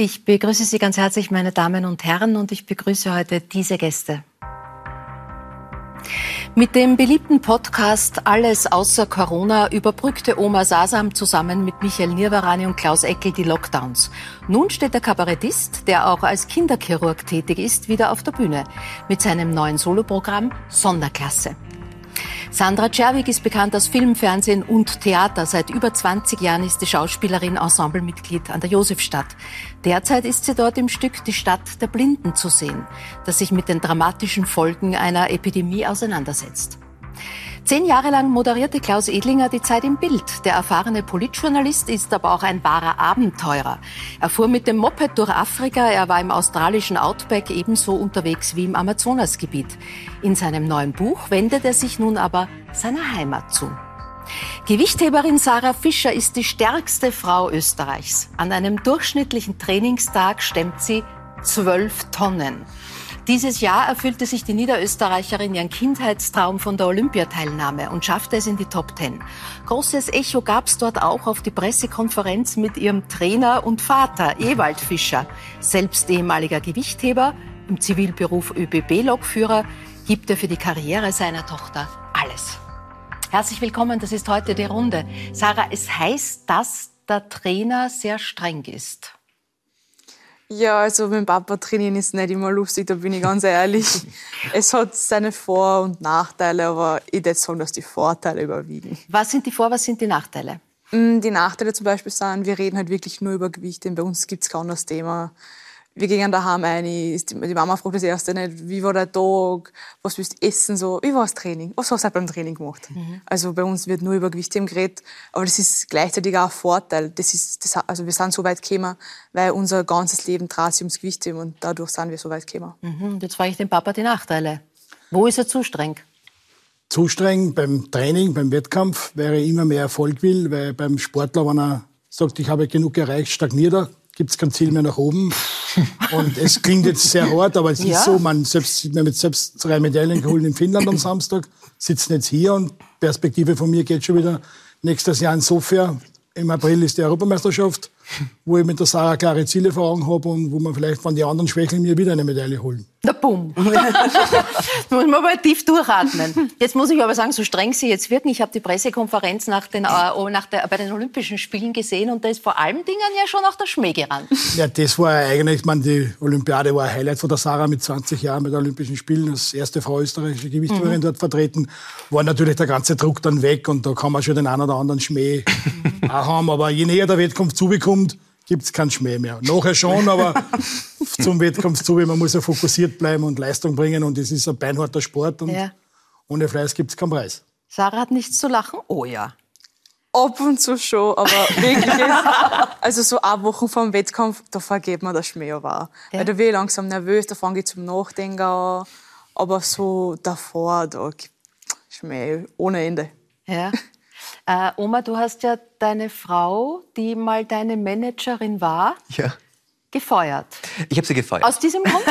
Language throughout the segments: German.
Ich begrüße Sie ganz herzlich, meine Damen und Herren, und ich begrüße heute diese Gäste. Mit dem beliebten Podcast Alles außer Corona überbrückte Oma Sasam zusammen mit Michael Nirvarani und Klaus Eckel die Lockdowns. Nun steht der Kabarettist, der auch als Kinderchirurg tätig ist, wieder auf der Bühne mit seinem neuen Soloprogramm Sonderklasse. Sandra Czerwig ist bekannt aus Film, Fernsehen und Theater. Seit über 20 Jahren ist die Schauspielerin Ensemblemitglied an der Josefstadt. Derzeit ist sie dort im Stück Die Stadt der Blinden zu sehen, das sich mit den dramatischen Folgen einer Epidemie auseinandersetzt. Zehn Jahre lang moderierte Klaus Edlinger die Zeit im Bild. Der erfahrene Politjournalist ist aber auch ein wahrer Abenteurer. Er fuhr mit dem Moped durch Afrika, er war im australischen Outback ebenso unterwegs wie im Amazonasgebiet. In seinem neuen Buch wendet er sich nun aber seiner Heimat zu. Gewichtheberin Sarah Fischer ist die stärkste Frau Österreichs. An einem durchschnittlichen Trainingstag stemmt sie zwölf Tonnen. Dieses Jahr erfüllte sich die Niederösterreicherin ihren Kindheitstraum von der Olympiateilnahme und schaffte es in die Top Ten. Großes Echo gab es dort auch auf die Pressekonferenz mit ihrem Trainer und Vater, Ewald Fischer. Selbst ehemaliger Gewichtheber, im Zivilberuf ÖBB-Lokführer, gibt er für die Karriere seiner Tochter alles. Herzlich willkommen, das ist heute die Runde. Sarah, es heißt, dass der Trainer sehr streng ist. Ja, also mit dem Papa trainieren ist nicht immer lustig, da bin ich ganz ehrlich. es hat seine Vor- und Nachteile, aber ich würde sagen, dass die Vorteile überwiegen. Was sind die Vor-, was sind die Nachteile? Mm, die Nachteile zum Beispiel sind, wir reden halt wirklich nur über Gewicht, denn bei uns gibt es kaum das Thema wir gehen daheim ein, die Mama fragt das erste nicht, wie war der Tag, was willst du essen, so, wie war das Training, was hast du beim Training gemacht? Mhm. Also bei uns wird nur über Gewichte geredet, aber das ist gleichzeitig auch ein Vorteil. Das ist, das, also wir sind so weit gekommen, weil unser ganzes Leben dreht sich ums Gewicht und dadurch sind wir so weit gekommen. Mhm. Jetzt frage ich den Papa die Nachteile. Wo ist er zu streng? Zu streng beim Training, beim Wettkampf, weil er immer mehr Erfolg will, weil beim Sportler, wenn er sagt, ich habe genug erreicht, stagniert er, gibt es kein Ziel mehr nach oben. Und es klingt jetzt sehr hart, aber es ja. ist so, man selbst, wir haben jetzt selbst drei Medaillen geholt in Finnland am Samstag, sitzen jetzt hier und Perspektive von mir geht schon wieder nächstes Jahr in Sofia. Im April ist die Europameisterschaft wo ich mit der Sarah klare Ziele vor Augen habe und wo man vielleicht von den anderen Schwächeln mir wieder eine Medaille holen. Na bumm. muss man mal tief durchatmen. Jetzt muss ich aber sagen, so streng Sie jetzt wirken. Ich habe die Pressekonferenz nach den, äh, nach der, bei den Olympischen Spielen gesehen und da ist vor allen Dingen ja schon auch der Schmäh gerannt. Ja, das war eigentlich, ich meine, die Olympiade war ein Highlight von der Sarah mit 20 Jahren bei den Olympischen Spielen, als erste Frau österreichische Gewichtheberin mhm. dort vertreten. War natürlich der ganze Druck dann weg und da kann man schon den einen oder anderen Schmäh auch haben. Aber je näher der Wettkampf zubekommt, kommt, gibt es keinen Schmäh mehr. Nachher schon, aber zum Wettkampf zu, man muss ja fokussiert bleiben und Leistung bringen und es ist ein beinharter Sport und ja. ohne Fleiß gibt es keinen Preis. Sarah hat nichts zu lachen? Oh ja. Ab und zu schon, aber wirklich, also so ab Wochen vor dem Wettkampf, da vergeht man das Schmäh aber auch. Ja. Weil da wird ich langsam nervös, da fange ich zum Nachdenken an. Aber so davor, da gibt Schmäh ohne Ende. Ja. Äh, Oma, du hast ja deine Frau, die mal deine Managerin war, ja. gefeuert. Ich habe sie gefeuert. Aus diesem Grund?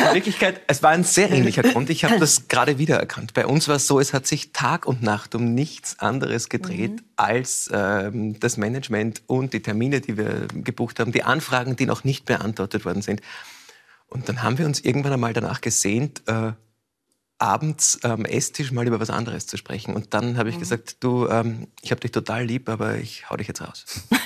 In Wirklichkeit, es war ein sehr ähnlicher Grund. Ich habe das gerade wiedererkannt. Bei uns war es so, es hat sich Tag und Nacht um nichts anderes gedreht mhm. als ähm, das Management und die Termine, die wir gebucht haben, die Anfragen, die noch nicht beantwortet worden sind. Und dann haben wir uns irgendwann einmal danach gesehnt, äh, abends am Esstisch mal über was anderes zu sprechen. Und dann habe ich mhm. gesagt, du, ähm, ich habe dich total lieb, aber ich hau dich jetzt raus.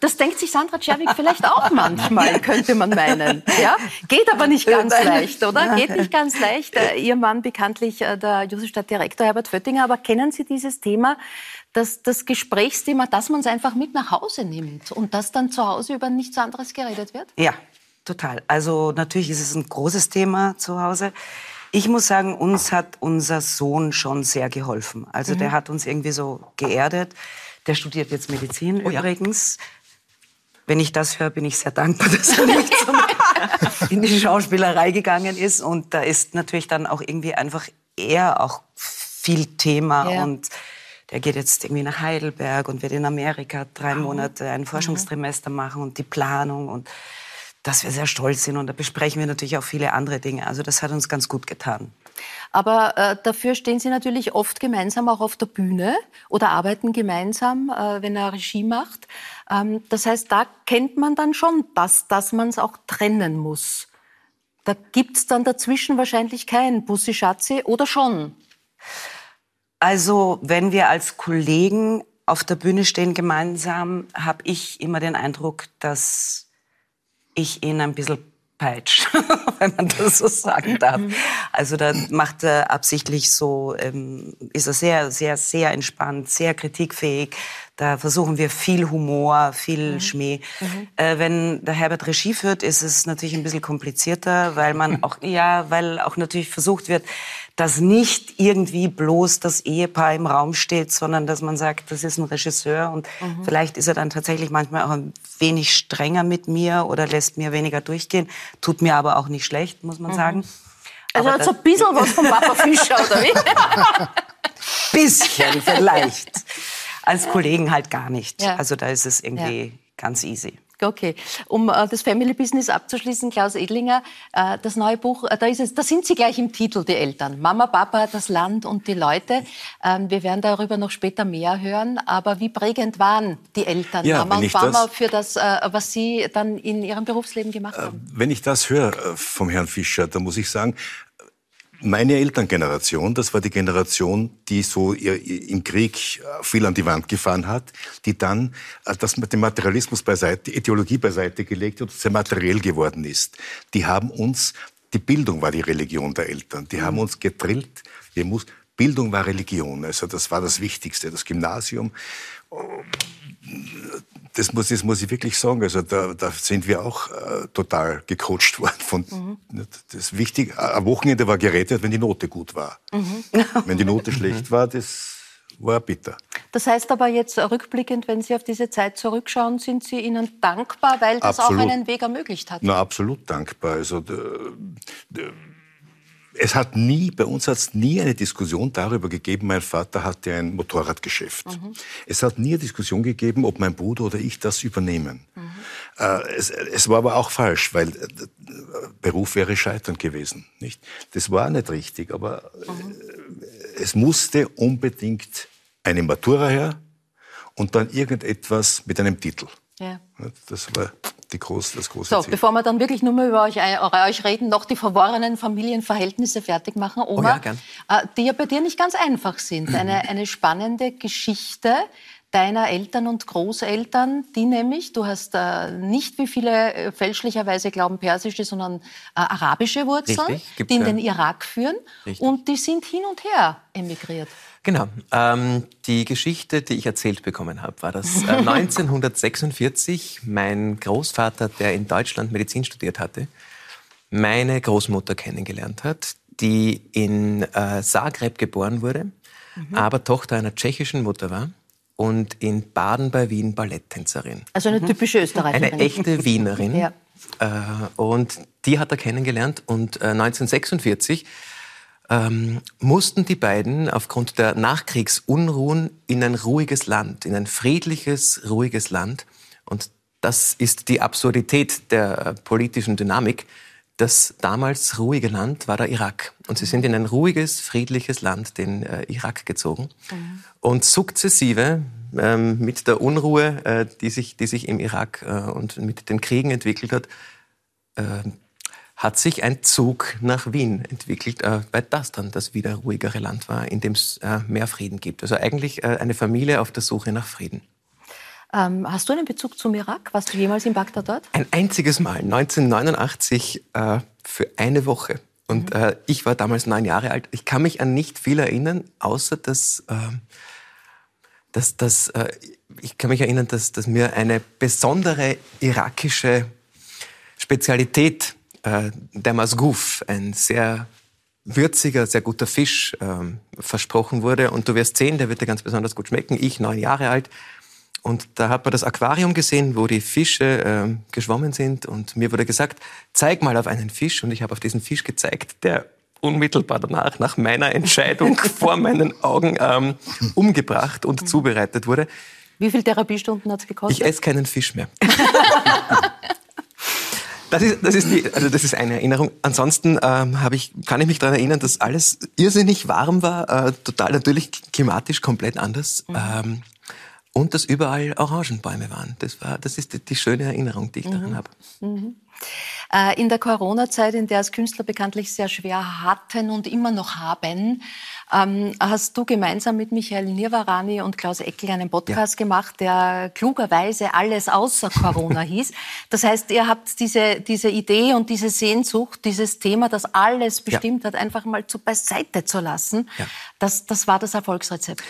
Das denkt sich Sandra Czerwig vielleicht auch manchmal, könnte man meinen. Ja? Geht aber nicht ganz leicht, oder? Geht nicht ganz leicht. Äh, Ihr Mann bekanntlich äh, der Josefstadtdirektor Herbert Föttinger. Aber kennen Sie dieses Thema, dass das Gesprächsthema, dass man es einfach mit nach Hause nimmt und dass dann zu Hause über nichts anderes geredet wird? Ja, Total. Also natürlich ist es ein großes Thema zu Hause. Ich muss sagen, uns hat unser Sohn schon sehr geholfen. Also mhm. der hat uns irgendwie so geerdet. Der studiert jetzt Medizin oh, übrigens. Ja. Wenn ich das höre, bin ich sehr dankbar, dass er nicht zum, in die Schauspielerei gegangen ist. Und da ist natürlich dann auch irgendwie einfach eher auch viel Thema. Ja. Und der geht jetzt irgendwie nach Heidelberg und wird in Amerika drei Monate ein mhm. Forschungstrimester machen und die Planung und dass wir sehr stolz sind. Und da besprechen wir natürlich auch viele andere Dinge. Also das hat uns ganz gut getan. Aber äh, dafür stehen Sie natürlich oft gemeinsam auch auf der Bühne oder arbeiten gemeinsam, äh, wenn er Regie macht. Ähm, das heißt, da kennt man dann schon das, dass man es auch trennen muss. Da gibt es dann dazwischen wahrscheinlich kein Bussi Schatzi oder schon? Also wenn wir als Kollegen auf der Bühne stehen gemeinsam, habe ich immer den Eindruck, dass ich ihn ein bisschen peitscht, wenn man das so sagen darf. Mhm. Also da macht er absichtlich so, ähm, ist er sehr, sehr, sehr entspannt, sehr kritikfähig. Da versuchen wir viel Humor, viel mhm. Schmäh. Mhm. Äh, wenn der Herbert Regie führt, ist es natürlich ein bisschen komplizierter, weil man auch, ja, weil auch natürlich versucht wird, dass nicht irgendwie bloß das Ehepaar im Raum steht, sondern dass man sagt, das ist ein Regisseur und mhm. vielleicht ist er dann tatsächlich manchmal auch ein wenig strenger mit mir oder lässt mir weniger durchgehen. Tut mir aber auch nicht schlecht, muss man mhm. sagen. Also hat so ein bisschen was von Papa Fischer, oder wie? bisschen vielleicht. Als Kollegen halt gar nicht. Ja. Also da ist es irgendwie ja. ganz easy. Okay, um äh, das Family Business abzuschließen, Klaus Edlinger, äh, das neue Buch, äh, da, ist es, da sind Sie gleich im Titel, die Eltern. Mama, Papa, das Land und die Leute. Ähm, wir werden darüber noch später mehr hören. Aber wie prägend waren die Eltern, ja, Mama und Mama, das, für das, äh, was Sie dann in Ihrem Berufsleben gemacht äh, haben? Wenn ich das höre äh, vom Herrn Fischer, dann muss ich sagen, meine Elterngeneration, das war die Generation, die so im Krieg äh, viel an die Wand gefahren hat, die dann äh, das mit dem Materialismus beiseite, die Ideologie beiseite gelegt hat und sehr materiell geworden ist. Die haben uns, die Bildung war die Religion der Eltern. Die haben uns gedrillt, wir muss, Bildung war Religion. Also das war das Wichtigste, das Gymnasium das muss, das muss ich wirklich sagen. Also da, da sind wir auch äh, total gecoacht worden. Von, mhm. Das wichtig, am Wochenende war gerettet, wenn die Note gut war. Mhm. wenn die Note schlecht war, das war bitter. Das heißt aber jetzt rückblickend, wenn Sie auf diese Zeit zurückschauen, sind Sie ihnen dankbar, weil das absolut. auch einen Weg ermöglicht hat? Na, absolut dankbar. Also, es hat nie, bei uns hat es nie eine Diskussion darüber gegeben, mein Vater hatte ein Motorradgeschäft. Mhm. Es hat nie eine Diskussion gegeben, ob mein Bruder oder ich das übernehmen. Mhm. Äh, es, es, war aber auch falsch, weil äh, Beruf wäre scheitern gewesen. Nicht? Das war nicht richtig, aber mhm. äh, es musste unbedingt eine Matura her und dann irgendetwas mit einem Titel. Ja. Das war die groß, das große so, Ziel. Bevor wir dann wirklich nur mehr über euch, äh, euch reden, noch die verworrenen Familienverhältnisse fertig machen, Oma, oh ja, gern. Äh, die ja bei dir nicht ganz einfach sind. Eine, eine spannende Geschichte deiner Eltern und Großeltern, die nämlich, du hast äh, nicht wie viele äh, fälschlicherweise glauben persische, sondern äh, arabische Wurzeln, die in ja. den Irak führen Richtig. und die sind hin und her emigriert. Genau. Ähm, die Geschichte, die ich erzählt bekommen habe, war, dass äh, 1946 mein Großvater, der in Deutschland Medizin studiert hatte, meine Großmutter kennengelernt hat, die in äh, Zagreb geboren wurde, mhm. aber Tochter einer tschechischen Mutter war und in Baden bei Wien Balletttänzerin. Also eine typische Österreicherin. Eine echte Wienerin. ja. Äh, und die hat er kennengelernt und äh, 1946 ähm, mussten die beiden aufgrund der Nachkriegsunruhen in ein ruhiges Land, in ein friedliches, ruhiges Land. Und das ist die Absurdität der politischen Dynamik. Das damals ruhige Land war der Irak. Und sie sind in ein ruhiges, friedliches Land, den äh, Irak, gezogen. Mhm. Und sukzessive ähm, mit der Unruhe, äh, die, sich, die sich im Irak äh, und mit den Kriegen entwickelt hat, äh, hat sich ein Zug nach Wien entwickelt, äh, weil das dann das wieder ruhigere Land war, in dem es äh, mehr Frieden gibt. Also eigentlich äh, eine Familie auf der Suche nach Frieden. Ähm, hast du einen Bezug zum Irak? Warst du jemals in Bagdad dort? Ein einziges Mal, 1989, äh, für eine Woche. Und mhm. äh, ich war damals neun Jahre alt. Ich kann mich an nicht viel erinnern, außer dass, äh, dass, dass äh, ich kann mich erinnern, dass, dass mir eine besondere irakische Spezialität äh, der Masgouf, ein sehr würziger, sehr guter Fisch ähm, versprochen wurde. Und du wirst sehen, der wird dir ganz besonders gut schmecken. Ich, neun Jahre alt. Und da hat man das Aquarium gesehen, wo die Fische ähm, geschwommen sind. Und mir wurde gesagt, zeig mal auf einen Fisch. Und ich habe auf diesen Fisch gezeigt, der unmittelbar danach, nach meiner Entscheidung, vor meinen Augen ähm, umgebracht und zubereitet wurde. Wie viele Therapiestunden hat es gekostet? Ich esse keinen Fisch mehr. Das ist, das ist, die, also das ist eine Erinnerung. Ansonsten ähm, ich, kann ich mich daran erinnern, dass alles irrsinnig warm war, äh, total natürlich klimatisch komplett anders. Mhm. Ähm, und dass überall Orangenbäume waren. Das, war, das ist die, die schöne Erinnerung, die ich daran mhm. habe. Mhm. Äh, in der Corona-Zeit, in der es Künstler bekanntlich sehr schwer hatten und immer noch haben, ähm, hast du gemeinsam mit Michael Nirvarani und Klaus Eckel einen Podcast ja. gemacht, der klugerweise alles außer Corona hieß. Das heißt, ihr habt diese, diese Idee und diese Sehnsucht, dieses Thema, das alles bestimmt ja. hat, einfach mal zu beiseite zu lassen. Ja. Das, das war das Erfolgsrezept.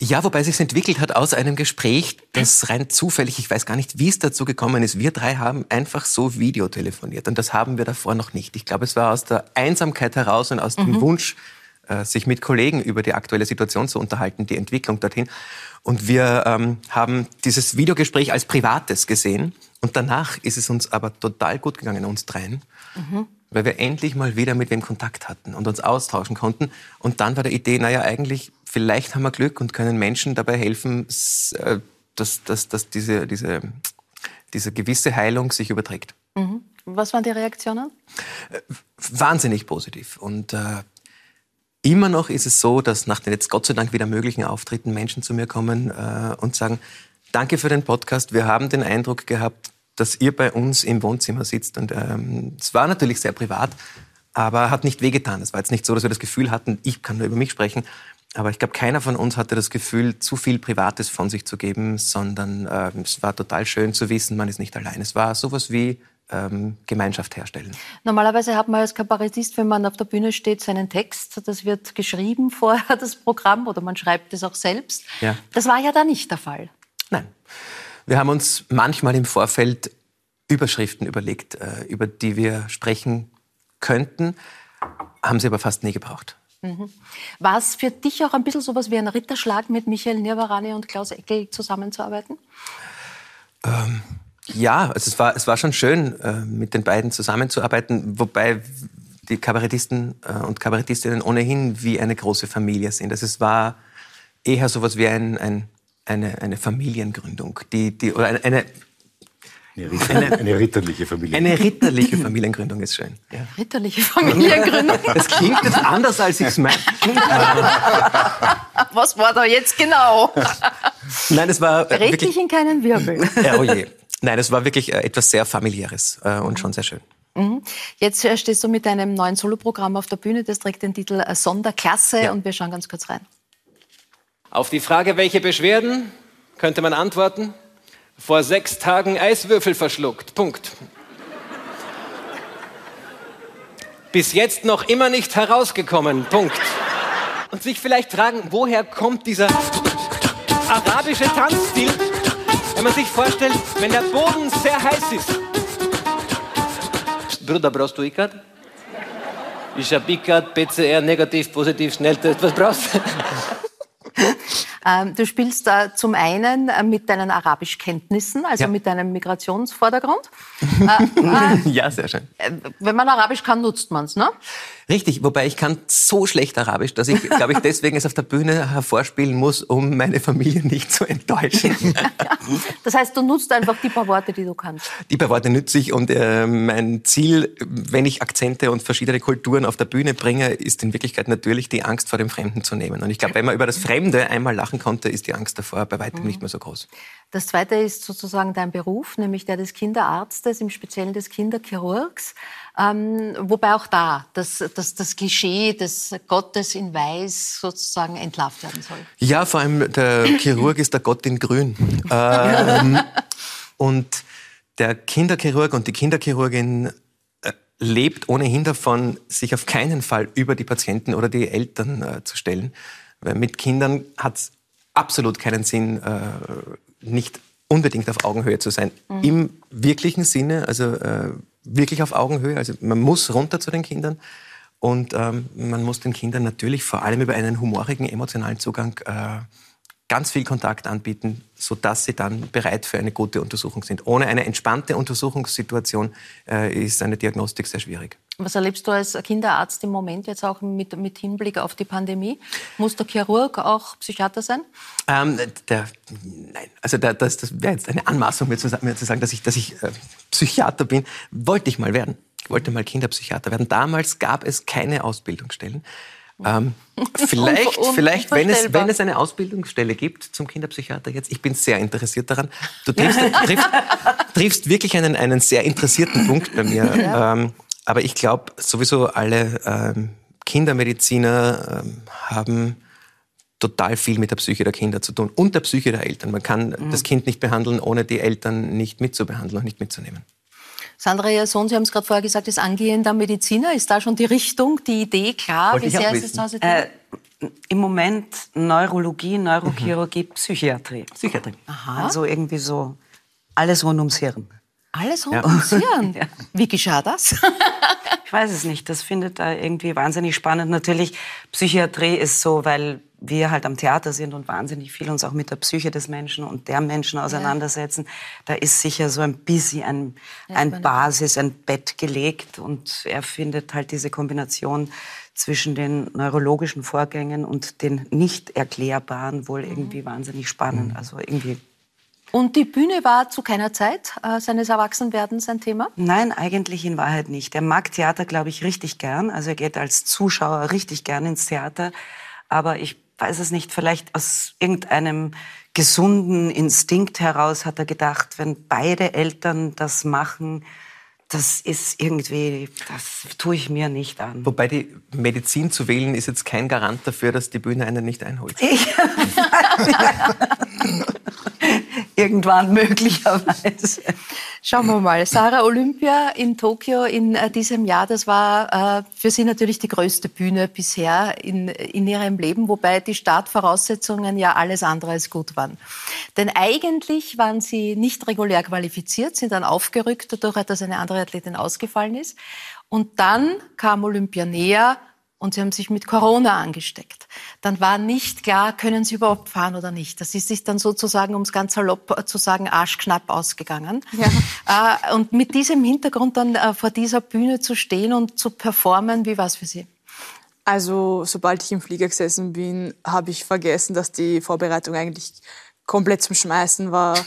Ja, wobei sich entwickelt hat aus einem Gespräch, das rein zufällig, ich weiß gar nicht, wie es dazu gekommen ist. Wir drei haben einfach so Videotelefoniert und das haben wir davor noch nicht. Ich glaube, es war aus der Einsamkeit heraus und aus mhm. dem Wunsch, äh, sich mit Kollegen über die aktuelle Situation zu unterhalten, die Entwicklung dorthin. Und wir ähm, haben dieses Videogespräch als privates gesehen und danach ist es uns aber total gut gegangen, uns dreien. Mhm weil wir endlich mal wieder mit wem Kontakt hatten und uns austauschen konnten. Und dann war der Idee, naja, eigentlich, vielleicht haben wir Glück und können Menschen dabei helfen, äh, dass, dass, dass diese, diese, diese gewisse Heilung sich überträgt. Mhm. Was waren die Reaktionen? Äh, wahnsinnig positiv. Und äh, immer noch ist es so, dass nach den jetzt Gott sei Dank wieder möglichen Auftritten Menschen zu mir kommen äh, und sagen, danke für den Podcast. Wir haben den Eindruck gehabt, dass ihr bei uns im Wohnzimmer sitzt. Und ähm, es war natürlich sehr privat, aber hat nicht wehgetan. Es war jetzt nicht so, dass wir das Gefühl hatten, ich kann nur über mich sprechen. Aber ich glaube, keiner von uns hatte das Gefühl, zu viel Privates von sich zu geben, sondern äh, es war total schön zu wissen, man ist nicht allein. Es war sowas wie ähm, Gemeinschaft herstellen. Normalerweise hat man als Kabarettist, wenn man auf der Bühne steht, seinen Text. Das wird geschrieben vorher, das Programm, oder man schreibt es auch selbst. Ja. Das war ja da nicht der Fall. Nein. Wir haben uns manchmal im Vorfeld Überschriften überlegt, äh, über die wir sprechen könnten, haben sie aber fast nie gebraucht. Mhm. War es für dich auch ein bisschen so was wie ein Ritterschlag, mit Michael Nirvarani und Klaus Eckel zusammenzuarbeiten? Ähm, ja, also es, war, es war schon schön, äh, mit den beiden zusammenzuarbeiten, wobei die Kabarettisten äh, und Kabarettistinnen ohnehin wie eine große Familie sind. Also es war eher so was wie ein, ein eine, eine Familiengründung, die, die, oder eine, eine eine, eine, ritterliche Familiengründung. Eine ritterliche Familiengründung ist schön. Ja. Ritterliche Familiengründung. Das klingt jetzt anders, als ich es meine. Was war da jetzt genau? Nein, es war. Äh, Rechtlich in keinen Wirbel. Ja, oh je. Nein, es war wirklich äh, etwas sehr familiäres äh, und schon sehr schön. Mhm. Jetzt stehst du mit deinem neuen Soloprogramm auf der Bühne. Das trägt den Titel Sonderklasse ja. und wir schauen ganz kurz rein. Auf die Frage, welche Beschwerden, könnte man antworten, vor sechs Tagen Eiswürfel verschluckt. Punkt. Bis jetzt noch immer nicht herausgekommen. Punkt. Und sich vielleicht fragen, woher kommt dieser arabische Tanzstil, wenn man sich vorstellt, wenn der Boden sehr heiß ist. Bruder, brauchst du ICAD? Ich hab ICAD, PCR, negativ, positiv, Schnelltest. Was brauchst du? Ähm, du spielst da zum einen äh, mit deinen Arabischkenntnissen, also ja. mit deinem Migrationsvordergrund. Äh, äh, ja, sehr schön. Wenn man Arabisch kann, nutzt man es, ne? Richtig, wobei ich kann so schlecht Arabisch, dass ich, glaube ich, deswegen es auf der Bühne hervorspielen muss, um meine Familie nicht zu enttäuschen. das heißt, du nutzt einfach die paar Worte, die du kannst. Die paar Worte nütze ich und äh, mein Ziel, wenn ich Akzente und verschiedene Kulturen auf der Bühne bringe, ist in Wirklichkeit natürlich die Angst vor dem Fremden zu nehmen. Und ich glaube, wenn man über das Fremde einmal lachen konnte, ist die Angst davor bei weitem mhm. nicht mehr so groß. Das zweite ist sozusagen dein Beruf, nämlich der des Kinderarztes, im Speziellen des Kinderchirurgs. Ähm, wobei auch da das, das, das Klischee des Gottes in Weiß sozusagen entlarvt werden soll. Ja, vor allem der Chirurg ist der Gott in Grün. ähm, und der Kinderchirurg und die Kinderchirurgin äh, lebt ohnehin davon, sich auf keinen Fall über die Patienten oder die Eltern äh, zu stellen. Weil mit Kindern hat es absolut keinen Sinn, äh, nicht unbedingt auf Augenhöhe zu sein. Mhm. Im wirklichen Sinne, also äh, wirklich auf Augenhöhe. Also man muss runter zu den Kindern und ähm, man muss den Kindern natürlich vor allem über einen humorigen, emotionalen Zugang äh, ganz viel Kontakt anbieten, sodass sie dann bereit für eine gute Untersuchung sind. Ohne eine entspannte Untersuchungssituation äh, ist eine Diagnostik sehr schwierig. Was erlebst du als Kinderarzt im Moment jetzt auch mit, mit Hinblick auf die Pandemie? Muss der Chirurg auch Psychiater sein? Ähm, der, nein, also der, das, das wäre jetzt eine Anmaßung, mir zu, mir zu sagen, dass ich, dass ich äh, Psychiater bin. Wollte ich mal werden. Ich wollte mal Kinderpsychiater werden. Damals gab es keine Ausbildungsstellen. Ähm, vielleicht, vielleicht wenn, es, wenn es eine Ausbildungsstelle gibt zum Kinderpsychiater jetzt, ich bin sehr interessiert daran. Du triffst, triffst, triffst wirklich einen, einen sehr interessierten Punkt bei mir. Ja. Ähm, aber ich glaube, sowieso alle ähm, Kindermediziner ähm, haben total viel mit der Psyche der Kinder zu tun und der Psyche der Eltern. Man kann mhm. das Kind nicht behandeln, ohne die Eltern nicht mitzubehandeln und nicht mitzunehmen. Sandra Jason, Sie haben es gerade vorher gesagt, ist angehender Mediziner. Ist da schon die Richtung, die Idee klar? Wollte Wie sehr ist es zu Hause äh, Im Moment Neurologie, Neurochirurgie, mhm. Psychiatrie. Psychiatrie. Aha. Also irgendwie so alles rund ums Hirn. Alles rund ja. ums Hirn? ja. Wie geschah das? ich weiß es nicht. Das findet da irgendwie wahnsinnig spannend. Natürlich, Psychiatrie ist so, weil wir halt am Theater sind und wahnsinnig viel uns auch mit der Psyche des Menschen und der Menschen auseinandersetzen, ja. da ist sicher so ein bisschen ein, ein Basis, ein Bett gelegt und er findet halt diese Kombination zwischen den neurologischen Vorgängen und den nicht erklärbaren wohl mhm. irgendwie wahnsinnig spannend. Also irgendwie und die Bühne war zu keiner Zeit äh, seines Erwachsenwerdens ein Thema? Nein, eigentlich in Wahrheit nicht. Er mag Theater, glaube ich, richtig gern. Also er geht als Zuschauer richtig gern ins Theater. Aber ich weiß es nicht, vielleicht aus irgendeinem gesunden Instinkt heraus hat er gedacht, wenn beide Eltern das machen, das ist irgendwie, das tue ich mir nicht an. Wobei die Medizin zu wählen ist jetzt kein Garant dafür, dass die Bühne einen nicht einholt. Irgendwann möglicherweise. Schauen wir mal. Sarah Olympia in Tokio in äh, diesem Jahr, das war äh, für Sie natürlich die größte Bühne bisher in, in Ihrem Leben, wobei die Startvoraussetzungen ja alles andere als gut waren. Denn eigentlich waren Sie nicht regulär qualifiziert, sind dann aufgerückt dadurch, dass eine andere Athletin ausgefallen ist. Und dann kam Olympia näher und sie haben sich mit Corona angesteckt. Dann war nicht klar, können sie überhaupt fahren oder nicht. Das ist sich dann sozusagen, um es ganz salopp zu sagen, arschknapp ausgegangen. Ja. Äh, und mit diesem Hintergrund dann äh, vor dieser Bühne zu stehen und zu performen, wie war es für Sie? Also, sobald ich im Flieger gesessen bin, habe ich vergessen, dass die Vorbereitung eigentlich komplett zum Schmeißen war.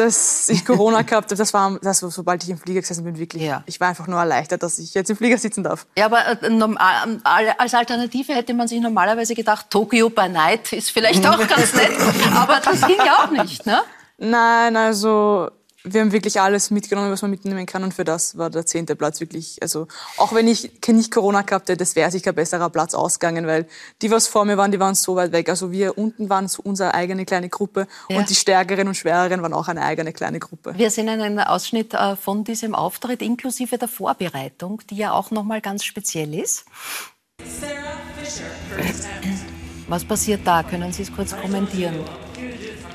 Dass ich Corona gehabt habe, das war, das war, sobald ich im Flieger gesessen bin, wirklich. Ja. Ich war einfach nur erleichtert, dass ich jetzt im Flieger sitzen darf. Ja, aber äh, ähm, als Alternative hätte man sich normalerweise gedacht, Tokio by Night ist vielleicht auch ganz nett. aber das ging ja auch nicht, ne? Nein, also wir haben wirklich alles mitgenommen, was man mitnehmen kann. Und für das war der zehnte Platz wirklich, also auch wenn ich nicht Corona gehabt hätte, das wäre sicher ein besserer Platz ausgegangen, weil die, was vor mir waren, die waren so weit weg. Also wir unten waren so unsere eigene kleine Gruppe ja. und die Stärkeren und Schwereren waren auch eine eigene kleine Gruppe. Wir sehen einen Ausschnitt äh, von diesem Auftritt inklusive der Vorbereitung, die ja auch nochmal ganz speziell ist. Was passiert da? Können Sie es kurz kommentieren?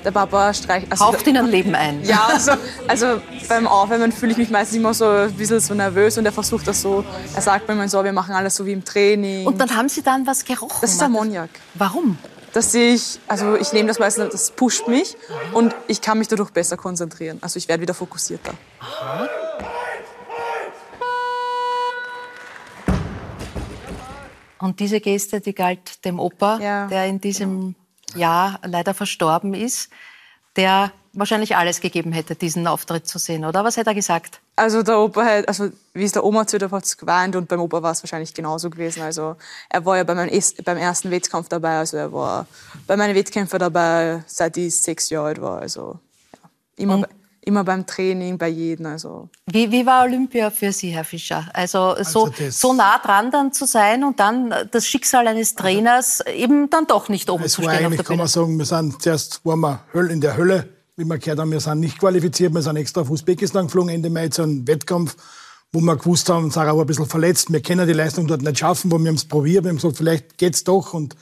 Der Papa streicht. Also, Haucht in ein Leben ein. Ja, also, also beim Aufwärmen fühle ich mich meistens immer so ein bisschen so nervös und er versucht das so. Er sagt mir immer so, wir machen alles so wie im Training. Und dann haben Sie dann was gerochen? Das ist Ammoniak. Warum? Dass ich, also ich nehme das meistens, das pusht mich und ich kann mich dadurch besser konzentrieren. Also ich werde wieder fokussierter. Aha. Und diese Geste, die galt dem Opa, ja. der in diesem Jahr leider verstorben ist, der wahrscheinlich alles gegeben hätte, diesen Auftritt zu sehen, oder? Was hätte er gesagt? Also der Opa hat, also wie es der Oma zu hat es geweint und beim Opa war es wahrscheinlich genauso gewesen. Also er war ja bei meinem, beim ersten Wettkampf dabei, also er war bei meinen Wettkämpfen dabei, seit ich sechs Jahre alt war. Also ja, immer. Und immer beim Training, bei jedem. Also. Wie, wie war Olympia für Sie, Herr Fischer? Also so, also so nah dran dann zu sein und dann das Schicksal eines Trainers also, eben dann doch nicht oben zu stehen war eigentlich, kann man sagen, wir sind zuerst waren wir in der Hölle, wie wir gehört haben, wir sind nicht qualifiziert, wir sind extra auf Usbekistan geflogen Ende Mai zu einem Wettkampf, wo wir gewusst haben, Sarah war ein bisschen verletzt, wir können die Leistung dort nicht schaffen, wo wir haben es probiert, wir haben gesagt, vielleicht geht's doch und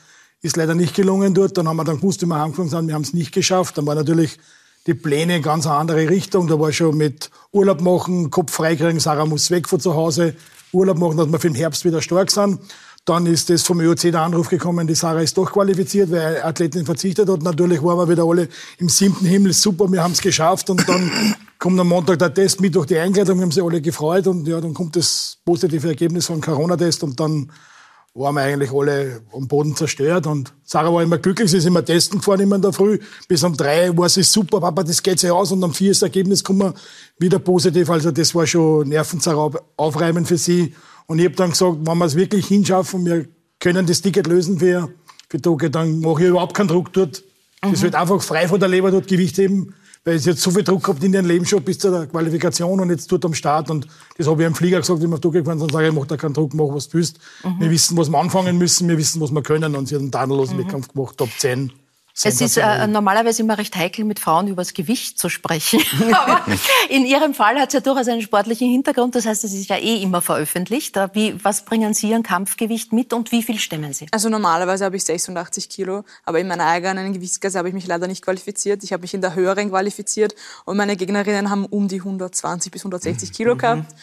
ist leider nicht gelungen dort. Dann haben wir dann gewusst, wie wir angefangen sind, wir haben es nicht geschafft. Dann war natürlich die Pläne in ganz eine andere Richtung. Da war schon mit Urlaub machen, Kopf freikriegen, Sarah muss weg von zu Hause, Urlaub machen, dass wir für den Herbst wieder stark sind. Dann ist es vom ÖOC der Anruf gekommen, die Sarah ist doch qualifiziert, weil Athletin verzichtet hat. Natürlich waren wir wieder alle im siebten Himmel, super, wir haben es geschafft. Und dann kommt am Montag der Test, Mittwoch die Einkleidung, wir haben sich alle gefreut und ja, dann kommt das positive Ergebnis vom Corona-Test und dann waren wir eigentlich alle am Boden zerstört und Sarah war immer glücklich, sie ist immer testen gefahren, immer in der Früh. Bis um drei war sie super, Papa, das geht sich aus und um vier ist das Ergebnis gekommen, wieder positiv. Also das war schon nervenzerraub, aufreibend für sie. Und ich habe dann gesagt, wenn wir es wirklich hinschaffen, wir können das Ticket lösen für, für Tokio, dann mache ich überhaupt keinen Druck dort. Das wird einfach frei von der Leber dort Gewicht heben weil sie jetzt so viel Druck gehabt in ihrem Leben schon bis zur Qualifikation und jetzt dort am Start. Und das habe ich im Flieger gesagt, wie wir durchgefahren sind, sage ich, mach da keinen Druck, mach was du willst. Mhm. Wir wissen, was wir anfangen müssen, wir wissen, was wir können. Und sie hat einen tadellosen mhm. Wettkampf gemacht, Top 10. Es ist äh, normalerweise immer recht heikel, mit Frauen über das Gewicht zu sprechen. Aber in Ihrem Fall hat es ja durchaus einen sportlichen Hintergrund. Das heißt, es ist ja eh immer veröffentlicht. Äh, wie, was bringen Sie an Kampfgewicht mit und wie viel stemmen Sie? Also normalerweise habe ich 86 Kilo, aber in meiner eigenen Gewichtsklasse habe ich mich leider nicht qualifiziert. Ich habe mich in der höheren qualifiziert und meine Gegnerinnen haben um die 120 bis 160 Kilo mhm. gehabt.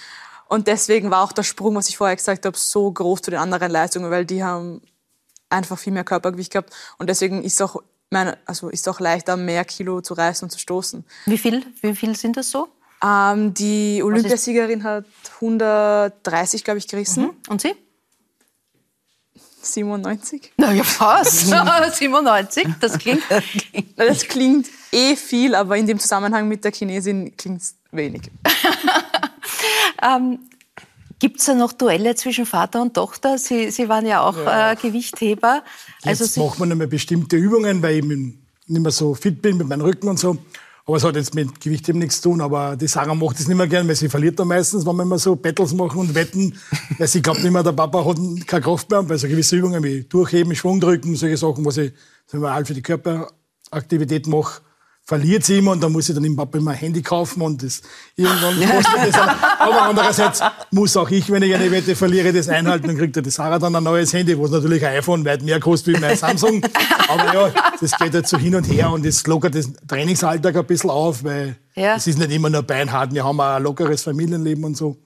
Und deswegen war auch der Sprung, was ich vorher gesagt habe, so groß zu den anderen Leistungen, weil die haben einfach viel mehr Körpergewicht gehabt. Und deswegen ist auch meine, also ist auch leichter, mehr Kilo zu reißen und zu stoßen. Wie viel, wie viel sind das so? Ähm, die Olympiasiegerin hat 130, glaube ich, gerissen. Mhm. Und Sie? 97. Na ja, fast. 97, das klingt. das klingt eh viel, aber in dem Zusammenhang mit der Chinesin klingt es wenig. ähm, Gibt es da noch Duelle zwischen Vater und Tochter? Sie, Sie waren ja auch ja. Äh, Gewichtheber. Also jetzt macht man nicht mehr bestimmte Übungen, weil ich nicht mehr so fit bin mit meinem Rücken und so. Aber es hat jetzt mit Gewichtheben nichts zu tun. Aber die Sarah macht das nicht mehr gern, weil sie verliert dann meistens, wenn wir immer so Battles machen und wetten. weil sie glaubt nicht mehr, der Papa hat keine Kraft mehr. Weil so gewisse Übungen wie Durchheben, Schwungdrücken, solche Sachen, was ich wir, halt für die Körperaktivität mache, verliert sie immer und dann muss ich dann im Papa immer ein Handy kaufen und das irgendwann kostet das. Aber andererseits muss auch ich, wenn ich eine Wette verliere, das einhalten, dann kriegt der Sarah dann ein neues Handy, was natürlich ein iPhone weit mehr kostet wie mein Samsung. Aber ja, das geht halt so hin und her und das lockert das Trainingsalltag ein bisschen auf, weil ja. es ist nicht immer nur beinhart. Wir haben auch ein lockeres Familienleben und so.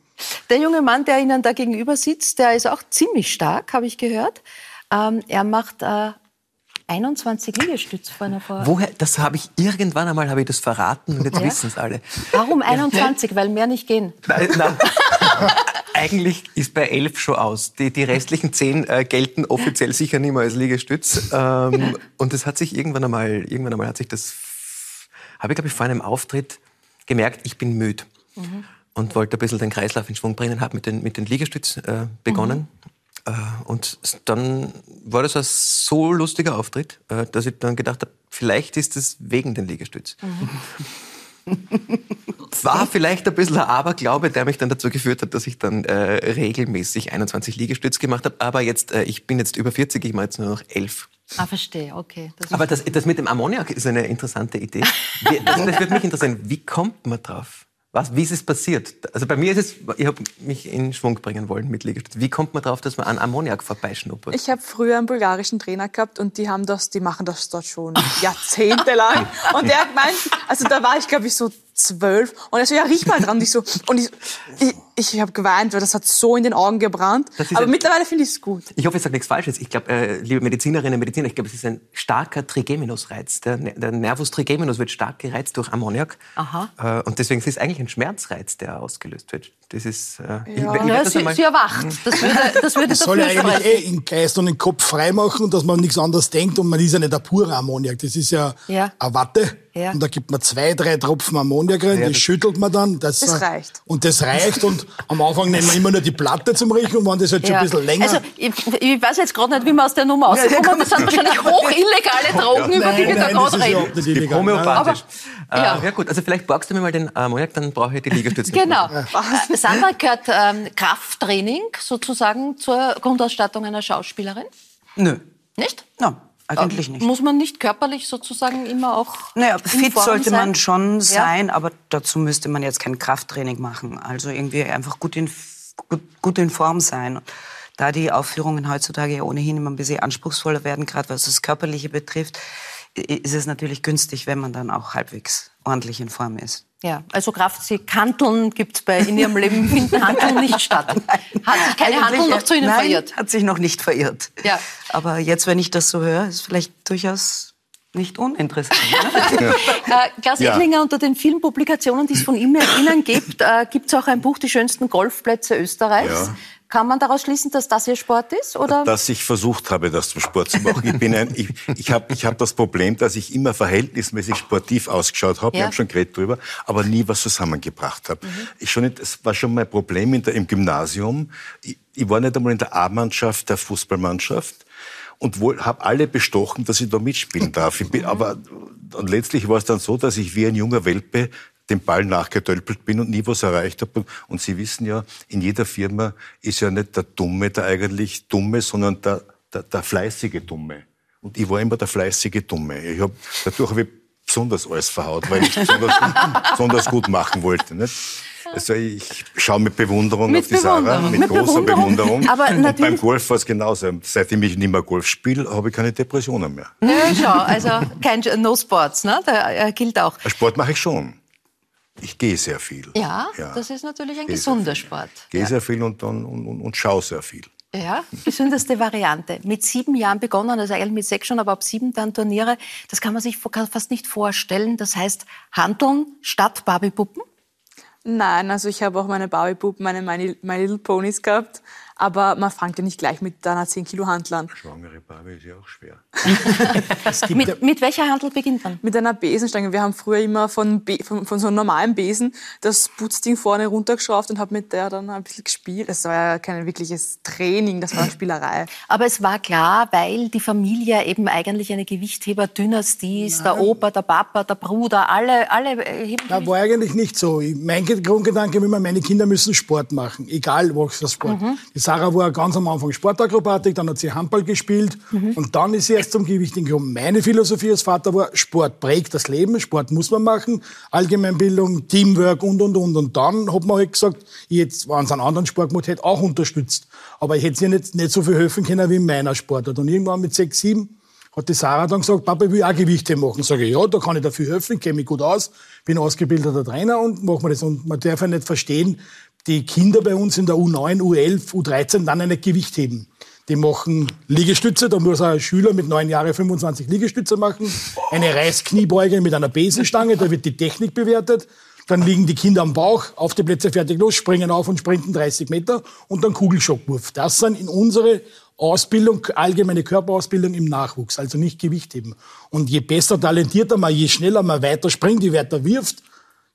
Der junge Mann, der Ihnen da gegenüber sitzt, der ist auch ziemlich stark, habe ich gehört. Ähm, er macht äh, 21 Liegestütz vorne vor. Woher? Das habe ich irgendwann einmal habe ich das verraten und jetzt ja? wissen es alle. Warum 21? Weil mehr nicht gehen. Nein, nein. Eigentlich ist bei 11 schon aus. Die, die restlichen 10 äh, gelten offiziell sicher nicht mehr als Liegestütz. Ähm, und das hat sich irgendwann einmal, irgendwann einmal hat sich das, habe ich glaube ich vor einem Auftritt gemerkt, ich bin müde. Mhm. Und wollte ein bisschen den Kreislauf in Schwung bringen, habe mit den, mit den Liegestütz äh, begonnen. Mhm und dann war das ein so lustiger Auftritt, äh, dass ich dann gedacht habe, vielleicht ist es wegen den Liegestütz. Mhm. War vielleicht ein bisschen ein Aberglaube, der mich dann dazu geführt hat, dass ich dann äh, regelmäßig 21 Liegestütz gemacht habe. Aber jetzt, äh, ich bin jetzt über 40, ich mache jetzt nur noch 11. Ah, verstehe, okay. Das Aber das, das mit dem Ammoniak ist eine interessante Idee. Das, das würde mich interessieren. Wie kommt man drauf? Was, wie ist es passiert? Also bei mir ist es, ich habe mich in Schwung bringen wollen mit Liegestütz. Wie kommt man darauf, dass man an Ammoniak vorbeischnuppert? Ich habe früher einen bulgarischen Trainer gehabt und die haben das, die machen das dort schon jahrzehntelang. und der hat meint, also da war ich glaube ich so zwölf. Und er so, ja, riech mal dran. Und ich so, und ich, ich, ich habe geweint, weil das hat so in den Augen gebrannt. Aber ein, mittlerweile finde ich es gut. Ich hoffe, ich sage nichts Falsches. Ich glaube, äh, liebe Medizinerinnen und Mediziner, ich glaube, es ist ein starker Trigeminusreiz. Der, der Nervus trigeminus wird stark gereizt durch Ammoniak. Aha. Äh, und deswegen ist es eigentlich ein Schmerzreiz, der ausgelöst wird. Das ist, äh, ja. ich, ich ja, das sie, sie erwacht. Das würde, das würde das soll ja eigentlich eh in Geist und den Kopf freimachen, dass man nichts anderes denkt. Und man ist ja nicht der pure Ammoniak. Das ist ja, ja. eine Watte. Ja. Und da gibt man zwei, drei Tropfen Ammoniak rein, ja, das schüttelt man dann. Das, das reicht. Und das reicht. Und am Anfang nehmen wir immer nur die Platte zum Riechen und wenn das halt schon ein bisschen länger... Also, ich, ich weiß jetzt gerade nicht, wie wir aus der Nummer rauskommen. Das sind wahrscheinlich hoch illegale Drogen, über die wir da gerade reden. Das ist homöopathisch. Aber, ja. Äh, ja gut, also vielleicht borgst du mir mal den Ammoniak, dann brauche ich die Liegestütze. genau. Äh, Sandra, gehört ähm, Krafttraining sozusagen zur Grundausstattung einer Schauspielerin? Nö. Nicht? No. Eigentlich nicht. Muss man nicht körperlich sozusagen immer auch. Naja, fit sollte sein? man schon sein, ja. aber dazu müsste man jetzt kein Krafttraining machen. Also irgendwie einfach gut in, gut, gut in Form sein. Da die Aufführungen heutzutage ja ohnehin immer ein bisschen anspruchsvoller werden, gerade was das Körperliche betrifft, ist es natürlich günstig, wenn man dann auch halbwegs ordentlich in Form ist. Ja, also Kraft, Sie Kanteln gibt es in Ihrem Leben, finden Handeln nicht statt. Hat sich keine Handel noch zu Ihnen nein, verirrt? hat sich noch nicht verirrt. Ja. Aber jetzt, wenn ich das so höre, ist vielleicht durchaus nicht uninteressant. Ne? äh, Klaus Ja. Edlinger, unter den vielen Publikationen, die es von ihm Ihnen gibt, äh, gibt es auch ein Buch, Die schönsten Golfplätze Österreichs. Ja. Kann man daraus schließen, dass das Ihr Sport ist? Oder? dass ich versucht habe, das zum Sport zu machen. Ich, bin ein, ich, ich habe ich hab das Problem, dass ich immer verhältnismäßig sportiv ausgeschaut habe. Ja. Wir haben schon geredet drüber, aber nie was zusammengebracht habe. Mhm. Ich schon nicht, es war schon mein Problem in der, im Gymnasium. Ich, ich war nicht einmal in der A-Mannschaft der Fußballmannschaft und wohl habe alle bestochen, dass ich da mitspielen darf. Bin, Mhm. aber und letztlich war es dann so, dass ich wie ein junger Welpe dem Ball nachgetölpelt bin und nie was erreicht habe. Und Sie wissen ja, in jeder Firma ist ja nicht der Dumme der eigentlich Dumme, sondern der, der, der fleißige Dumme. Und ich war immer der fleißige Dumme. Ich hab, dadurch habe ich besonders alles verhaut, weil ich besonders, besonders gut machen wollte. Nicht? Also ich schaue mit Bewunderung Mit auf die Sarah, Bewunderung, mit, mit großer Bewunderung. Bewunderung. Aber und beim Golf war es genauso. Seitdem ich nicht mehr Golf spiele, habe ich keine Depressionen mehr. Ja, schau, also kein No Sports, ne? Der äh, gilt auch. Sport mache ich schon. Ich gehe sehr viel. Ja, das ist natürlich ein gesunder. Sport. Gehe Ja. sehr viel und, dann, und, und, und schaue sehr viel. Ja, gesündeste Variante. Mit sieben Jahren begonnen, also eigentlich mit sechs schon, aber ab sieben dann Turniere. Das kann man sich fa- fast nicht vorstellen. Das heißt, Handeln statt Barbiepuppen. Nein, also ich habe auch meine Barbie-Puppen, meine My Little Ponies gehabt. Aber man fängt ja nicht gleich mit einer 10 Kilo Handel an. Schwangere Barbie ist ja auch schwer. Mit, mit welcher Handel beginnt man? Mit einer Besenstange. Wir haben früher immer von, Be von, von so einem normalen Besen das Putzding vorne runtergeschraubt und habe mit der dann ein bisschen gespielt. Das war ja kein wirkliches Training, das war eine Spielerei. Aber es war klar, weil die Familie eben eigentlich eine Gewichtheber-Dynastie ist. Der Opa, der Papa, der Bruder, alle, alle äh, heben Na, war eigentlich nicht so. Ich- Mein Ge- Grundgedanke war immer, meine Kinder müssen Sport machen, egal was das Sport. Die Sarah war ganz am Anfang Sportakrobatik, dann hat sie Handball gespielt und dann ist sie erst zum Gewichting gekommen. Meine Philosophie als Vater war, Sport prägt das Leben, Sport muss man machen, Allgemeinbildung, Teamwork und, und, und. Und dann hat man halt gesagt, jetzt, wenn es einen anderen Sport gemacht hätte, auch unterstützt. Aber ich hätte sie nicht, nicht so viel helfen können wie in meiner Sportart. Und irgendwann mit sechs, sieben hat die Sarah dann gesagt, Papa, ich will auch Gewichte machen. Sage ich, ja, da kann ich dafür helfen, kenne mich gut aus, bin ausgebildeter Trainer und machen wir das. Und man darf ja nicht verstehen, die Kinder bei uns in der U9, U11, U13 dann nicht Gewicht heben. Die machen Liegestütze, da muss ein Schüler mit neun Jahren 25 Liegestütze machen, eine Reißkniebeuge mit einer Besenstange, da wird die Technik bewertet. Dann liegen die Kinder am Bauch, auf die Plätze fertig los, springen auf und sprinten 30 Meter und dann Kugelschockwurf. Das sind in unsere Ausbildung, allgemeine Körperausbildung im Nachwuchs, also nicht Gewichtheben. Und je besser talentierter man, je schneller man weiter springt, je weiter wirft,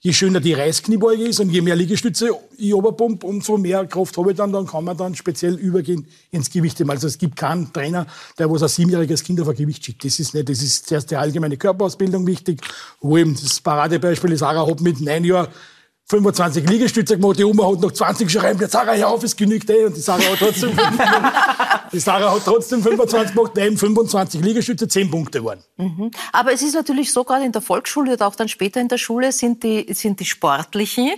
je schöner die Reißkniebeuge ist und je mehr Liegestütze ich oberpump, umso mehr Kraft habe ich dann, dann kann man dann speziell übergehen ins Gewichtheben. Also es gibt keinen Trainer, der was ein siebenjähriges Kind auf ein Gewicht schickt. Das ist nicht, das ist zuerst die allgemeine Körperausbildung wichtig, wo eben das Paradebeispiel ist, Sarah hat mit neun Jahren 25 Liegestütze gemacht, die Oma hat noch 20 geschrieben, der Sarah, hör auf, es genügt eh. Und die Sarah hat trotzdem, die Sarah hat trotzdem 25 gemacht, nein, 25 Liegestütze, 10 Punkte waren. Aber es ist natürlich so, gerade in der Volksschule oder auch dann später in der Schule sind die, sind die Sportlichen,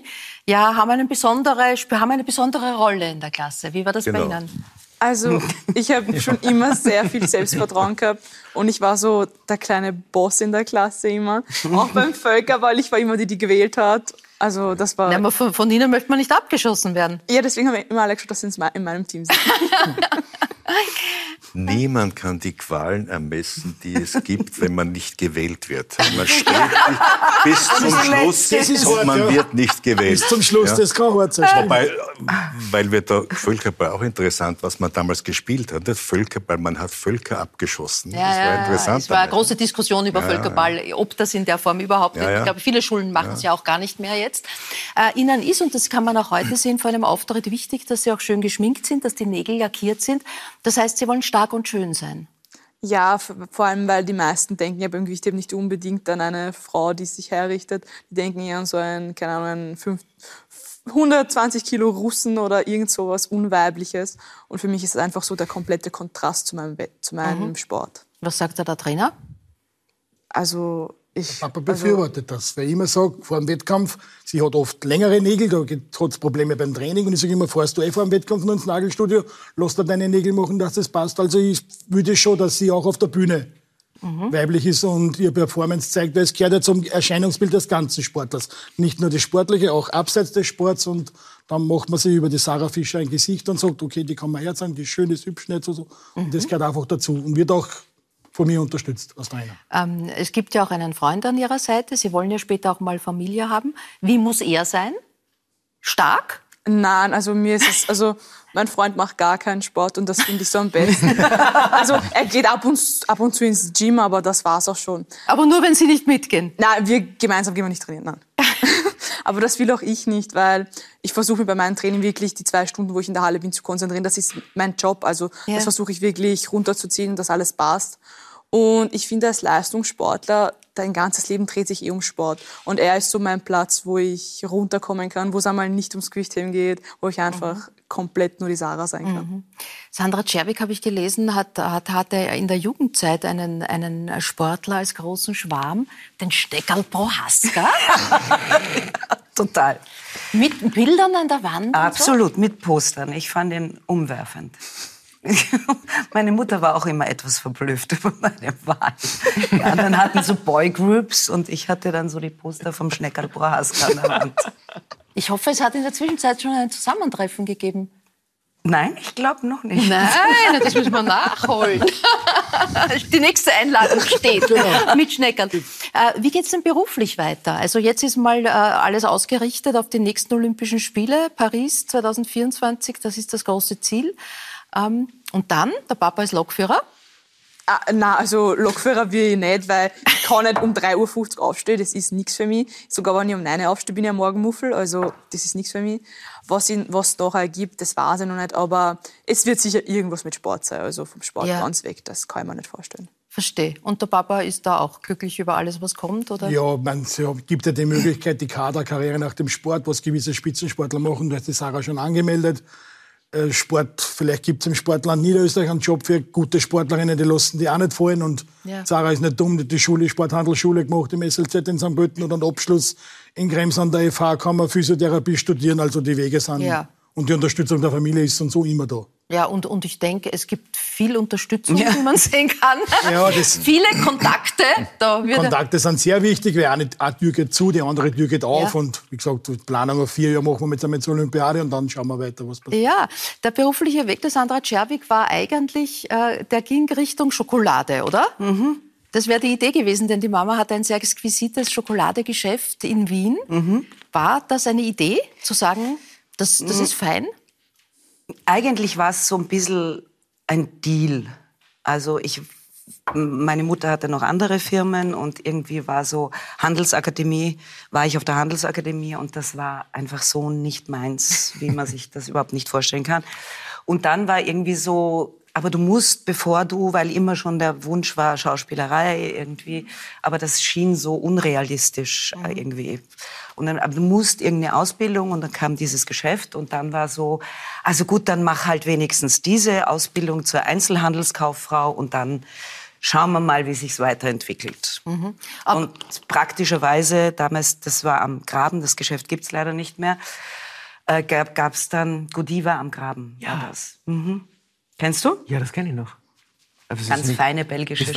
ja, haben eine besondere, haben eine besondere Rolle in der Klasse. Wie war das bei Genau. Ihnen? Also ich habe schon immer sehr viel Selbstvertrauen gehabt und ich war so der kleine Boss in der Klasse immer. Auch beim Völkerball, ich war immer die, die gewählt hat. Also das war... Ja, aber von, von Ihnen möchte man nicht abgeschossen werden. Ja, deswegen haben wir immer alle geschaut, dass sie in in meinem Team sind. Niemand kann die Qualen ermessen, die es gibt, wenn man nicht gewählt wird. Man steht bis zum Schluss das ist und man ja. wird nicht gewählt. Bis zum Schluss, Ja. das kann hart sein. Wobei, weil wir da Völkerball auch interessant, was man damals gespielt hat. Das Völkerball, man hat Völker abgeschossen. das war interessant. Es war eine große Diskussion über Völkerball, ob das in der Form überhaupt Ja, nicht. ja. Ich glaube, viele Schulen machen es ja auch gar nicht mehr jetzt. Äh, Ihnen ist, und das kann man auch heute sehen, vor einem Auftritt wichtig, dass Sie auch schön geschminkt sind, dass die Nägel lackiert sind. Das heißt, Sie wollen stark und schön sein. Ja, vor allem, weil die meisten denken ja beim Gewichtheben nicht unbedingt an eine Frau, die sich herrichtet. Die denken eher an so einen, keine Ahnung, einen fünf, 120 Kilo Russen oder irgend sowas Unweibliches. Und für mich ist es einfach so der komplette Kontrast zu meinem, zu meinem Sport. Was sagt da der Trainer? Also ich... Papa also, befürwortet das, weil ich immer sage, vor dem Wettkampf, sie hat oft längere Nägel, da hat es Probleme beim Training und ich sage immer, fahrst du eh vor dem Wettkampf noch ins Nagelstudio, lass dir deine Nägel machen, dass das passt. Also ich würde schon, dass sie auch auf der Bühne weiblich ist und ihr Performance zeigt, weil es gehört ja zum Erscheinungsbild des ganzen Sportlers. Nicht nur das Sportliche, auch abseits des Sports und dann macht man sich über die Sarah Fischer ein Gesicht und sagt, okay, die kann man herzeigen, die ist schön, ist hübsch, nicht so, so. Und das gehört einfach dazu und wird auch von mir unterstützt als Trainer. Ähm, es gibt ja auch einen Freund an Ihrer Seite. Sie wollen ja später auch mal Familie haben. Wie muss er sein? Stark? Nein, also mir ist es, also mein Freund macht gar keinen Sport und das finde ich so am besten. also er geht ab und, ab und zu ins Gym, aber das war's auch schon. Aber nur, wenn Sie nicht mitgehen? Nein, wir gemeinsam gehen wir nicht trainieren, nein. aber das will auch ich nicht, weil ich versuche bei meinem Training wirklich die zwei Stunden, wo ich in der Halle bin, zu konzentrieren. Das ist mein Job, also Ja. das versuche ich wirklich runterzuziehen, dass alles passt. Und ich finde, als Leistungssportler, dein ganzes Leben dreht sich eh um Sport. Und er ist so mein Platz, wo ich runterkommen kann, wo es einmal nicht ums Gewichtheben geht, wo ich einfach komplett nur die Sarah sein kann. Sandra Czerwik, habe ich gelesen, hat, hat, hatte in der Jugendzeit einen, einen Sportler als großen Schwarm, den Steckerl Prohaska, Total. mit Bildern an der Wand. und so. Absolut, mit Postern. Ich fand ihn umwerfend. Meine Mutter war auch immer etwas verblüfft über meine Wahl. Die anderen hatten so Boygroups und ich hatte dann so die Poster vom Schneckerl Prohaska an der Wand. Ich hoffe, es hat in der Zwischenzeit schon ein Zusammentreffen gegeben. Nein, ich glaube noch nicht. Nein, das müssen wir nachholen. Die nächste Einladung steht mit Schneckern. Äh, wie geht's denn beruflich weiter? Also jetzt ist mal äh, alles ausgerichtet auf die nächsten Olympischen Spiele, Paris 2024, das ist das große Ziel. Ähm, und dann, der Papa ist Lokführer. Ah, na, also Lokführer will ich nicht, weil ich kann nicht um 3.50 Uhr aufstehen, das ist nichts für mich. Sogar wenn ich um 9 Uhr aufstehe, bin ich am Morgen Muffel, also das ist nichts für mich. Was, ihn, was da ergibt, das weiß ich noch nicht, aber es wird sicher irgendwas mit Sport sein, also vom Sport Ja. ganz weg, das kann ich mir nicht vorstellen. Verstehe. Und der Papa ist da auch glücklich über alles, was kommt, oder? Ja, man, es gibt ja die Möglichkeit, die Kaderkarriere nach dem Sport, was gewisse Spitzensportler machen, da hat die Sarah schon angemeldet. Äh, Sport, vielleicht gibt es im Sportland Niederösterreich einen Job für gute Sportlerinnen, die lassen die auch nicht fallen. Und Ja. Sarah ist nicht dumm, die hat die Schule, Sporthandelsschule gemacht im SLZ in St. Pölten und einen Abschluss in Krems an der FH kann man Physiotherapie studieren, also die Wege sind. Ja. Und die Unterstützung der Familie ist und so immer da. Ja, und, und ich denke, es gibt viel Unterstützung, wie man sehen kann. Ja, das- Viele Kontakte. Da Kontakte sind sehr wichtig, weil eine, eine Tür geht zu, die andere Tür geht auf. Ja. Und wie gesagt, die Planung auf vier Jahre machen wir mit der zur Olympiade und dann schauen wir weiter, was passiert. Ja, der berufliche Weg der Sandra Czerwik war eigentlich, äh, der ging Richtung Schokolade, oder? Das wäre die Idee gewesen, denn die Mama hatte ein sehr exquisites Schokoladegeschäft in Wien. War das eine Idee, zu sagen, das, das ist fein? Eigentlich war es so ein bisschen ein Deal. Also ich, meine Mutter hatte noch andere Firmen und irgendwie war so Handelsakademie, war ich auf der Handelsakademie und das war einfach so nicht meins, wie man sich das überhaupt nicht vorstellen kann. Und dann war irgendwie so, aber du musst, bevor du, weil immer schon der Wunsch war, Schauspielerei irgendwie, aber das schien so unrealistisch äh, irgendwie. Und dann, aber du musst irgendeine Ausbildung und dann kam dieses Geschäft und dann war so, also gut, dann mach halt wenigstens diese Ausbildung zur Einzelhandelskauffrau und dann schauen wir mal, wie sich's weiterentwickelt. Und praktischerweise, damals, das war am Graben, das Geschäft gibt's leider nicht mehr, äh, gab gab's dann Godiva am Graben. Ja. Mhm. Kennst du? Ja, das kenne ich noch. Es Ganz feine belgische Bis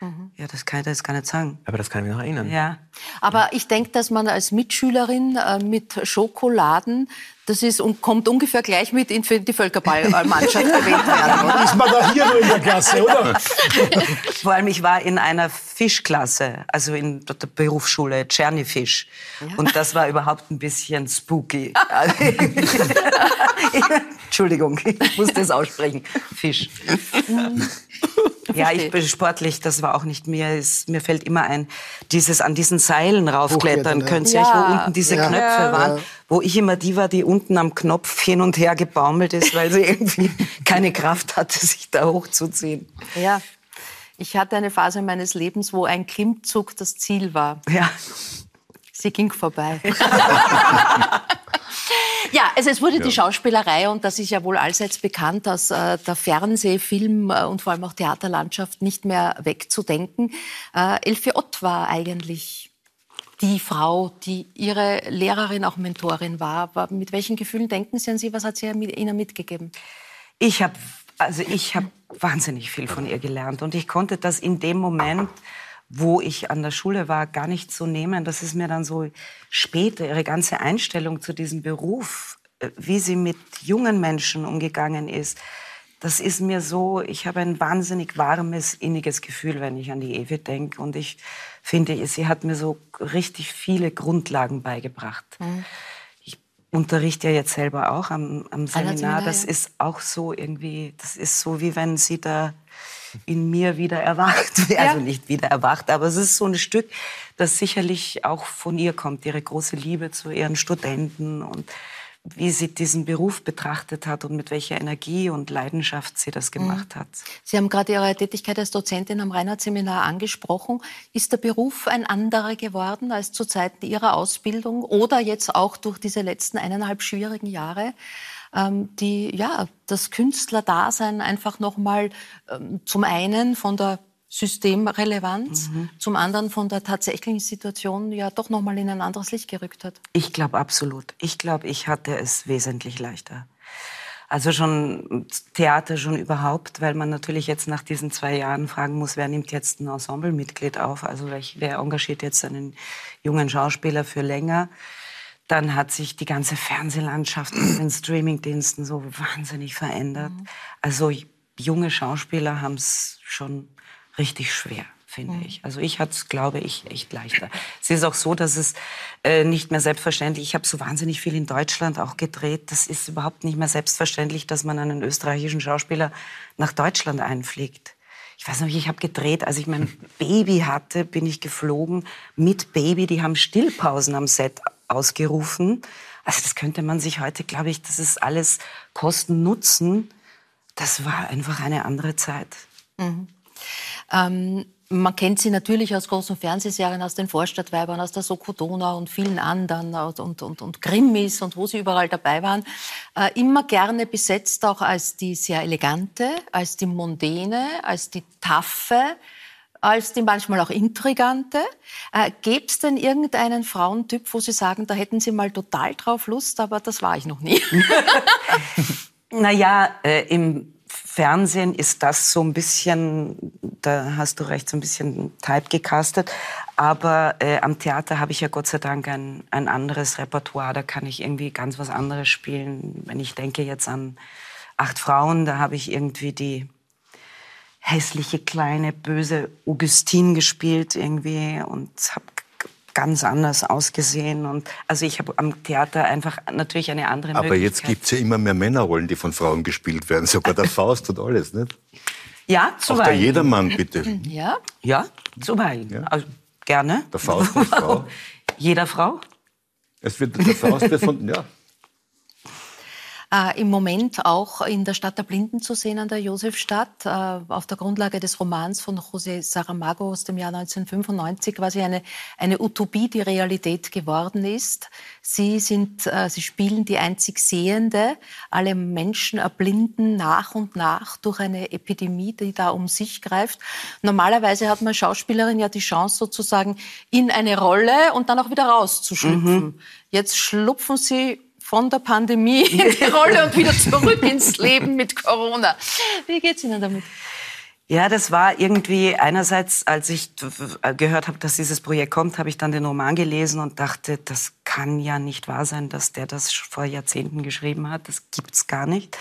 das? Ja, das kann ich dir jetzt gar nicht sagen. Aber das kann ich mich noch erinnern. Ja. Aber ich denke, dass man als Mitschülerin äh, mit Schokoladen, das ist und kommt ungefähr gleich mit in für die Völkerballmannschaft gewählt werden, oder? Ist man da hier nur in der Klasse, oder? Vor allem, ich war in einer Fischklasse, also in der Berufsschule Tschernifisch. Und das war überhaupt ein bisschen spooky. Entschuldigung, ich muss das aussprechen. Fisch. Ja, ich bin sportlich, das war auch nicht mir. Es, mir fällt immer ein, dieses an diesen Seilen raufklettern, ja. könnt ihr euch, Ja. wo unten diese Ja. Knöpfe Ja. waren, wo ich immer die war, die unten am Knopf hin und her gebaumelt ist, weil sie irgendwie keine Kraft hatte, sich da hochzuziehen. Ja. Ich hatte eine Phase meines Lebens, wo ein Klimmzug das Ziel war. Ja. Sie ging vorbei. ja, also es wurde die Schauspielerei und das ist ja wohl allseits bekannt aus äh, der Fernseh-, Film- äh, und vor allem auch Theaterlandschaft nicht mehr wegzudenken. Äh, Elfie Ott war eigentlich die Frau, die Ihre Lehrerin, auch Mentorin war. Aber mit welchen Gefühlen denken Sie an sie? Was hat sie Ihnen mitgegeben? Ich habe also ich wahnsinnig viel von ihr gelernt und ich konnte das in dem Moment, wo ich an der Schule war, gar nicht so nehmen. Das ist mir dann so später ihre ganze Einstellung zu diesem Beruf, äh, wie sie mit jungen Menschen umgegangen ist. das ist mir so, ich habe ein wahnsinnig warmes, inniges Gefühl, wenn ich an die Ewe denke. Und ich finde, sie hat mir so richtig viele Grundlagen beigebracht. Mhm. Ich unterrichte ja jetzt selber auch am, am Seminar. Seminar. Das ja. ist auch so irgendwie, das ist so, wie wenn sie da in mir wieder erwacht. Ja. Also nicht wieder erwacht, aber es ist so ein Stück, das sicherlich auch von ihr kommt, ihre große Liebe zu ihren Studenten und wie sie diesen Beruf betrachtet hat und mit welcher Energie und Leidenschaft sie das gemacht hat. Sie haben gerade Ihre Tätigkeit als Dozentin am Reinhardt-Seminar angesprochen. Ist der Beruf ein anderer geworden als zu Zeiten Ihrer Ausbildung oder jetzt auch durch diese letzten eineinhalb schwierigen Jahre? Ähm, die ja das Künstlerdasein einfach noch mal ähm, zum einen von der Systemrelevanz, mhm. zum anderen von der tatsächlichen Situation ja doch noch mal in ein anderes Licht gerückt hat. Ich glaube absolut. Ich glaube, ich hatte es wesentlich leichter. Also schon Theater schon überhaupt, weil man natürlich jetzt nach diesen zwei Jahren fragen muss, wer nimmt jetzt ein Ensemblemitglied auf? Also wer engagiert jetzt einen jungen Schauspieler für länger? Dann hat sich die ganze Fernsehlandschaft mit den Streamingdiensten so wahnsinnig verändert. Mhm. Also junge Schauspieler haben es schon richtig schwer finde mhm. ich. Also ich hatte es, glaube ich, echt leichter. Es ist auch so, dass es äh, nicht mehr selbstverständlich, ich habe so wahnsinnig viel in Deutschland auch gedreht, das ist überhaupt nicht mehr selbstverständlich, dass man einen österreichischen Schauspieler nach Deutschland einfliegt. Ich weiß noch, ich habe gedreht, als ich mein Baby hatte, bin ich geflogen mit Baby, die haben Stillpausen am Set ausgerufen. Also das könnte man sich heute, glaube ich, das ist alles Kosten-Nutzen. Das war einfach eine andere Zeit. Mhm. Ähm, man kennt sie natürlich aus großen Fernsehserien, aus den Vorstadtweibern, aus der Soko Donau und vielen anderen und, und, und Grimmis und wo sie überall dabei waren. Äh, immer gerne besetzt auch als die sehr elegante, als die mondäne, als die taffe, als die manchmal auch intrigante. Äh, Gäbe es denn irgendeinen Frauentyp, wo Sie sagen, da hätten Sie mal total drauf Lust, aber das war ich noch nie? naja, äh, im Fernsehen ist das so ein bisschen, da hast du recht, so ein bisschen type gecastet. Aber äh, am Theater habe ich ja Gott sei Dank ein, ein anderes Repertoire. Da kann ich irgendwie ganz was anderes spielen. Wenn ich denke jetzt an Acht Frauen, da habe ich irgendwie die hässliche, kleine, böse Augustine gespielt irgendwie und habe ganz anders ausgesehen. Und also ich habe am Theater einfach natürlich eine andere Aber Möglichkeit. jetzt gibt es ja immer mehr Männerrollen, die von Frauen gespielt werden. Sogar der Faust und alles, nicht? Ja, zuweilen. Auch der Jedermann, bitte. Ja, ja zuweilen. Ja. Also, gerne. Der Faust und Frau. Jeder Frau? Es wird, der Faust wird von, ja, äh, im Moment auch in der Stadt der Blinden zu sehen an der Josefstadt, äh, auf der Grundlage des Romans von José Saramago aus dem Jahr 1995, quasi eine, eine Utopie, die Realität geworden ist. Sie sind, äh, sie spielen die einzig Sehende. Alle Menschen erblinden nach und nach durch eine Epidemie, die da um sich greift. Normalerweise hat man Schauspielerin ja die Chance sozusagen in eine Rolle und dann auch wieder rauszuschlüpfen. Mhm. Jetzt schlupfen sie von der Pandemie in die Rolle und wieder zurück ins Leben mit Corona. Wie geht's Ihnen damit? Ja, das war irgendwie einerseits, als ich gehört habe, dass dieses Projekt kommt, habe ich dann den Roman gelesen und dachte, das kann ja nicht wahr sein, dass der das vor Jahrzehnten geschrieben hat. Das gibt's gar nicht.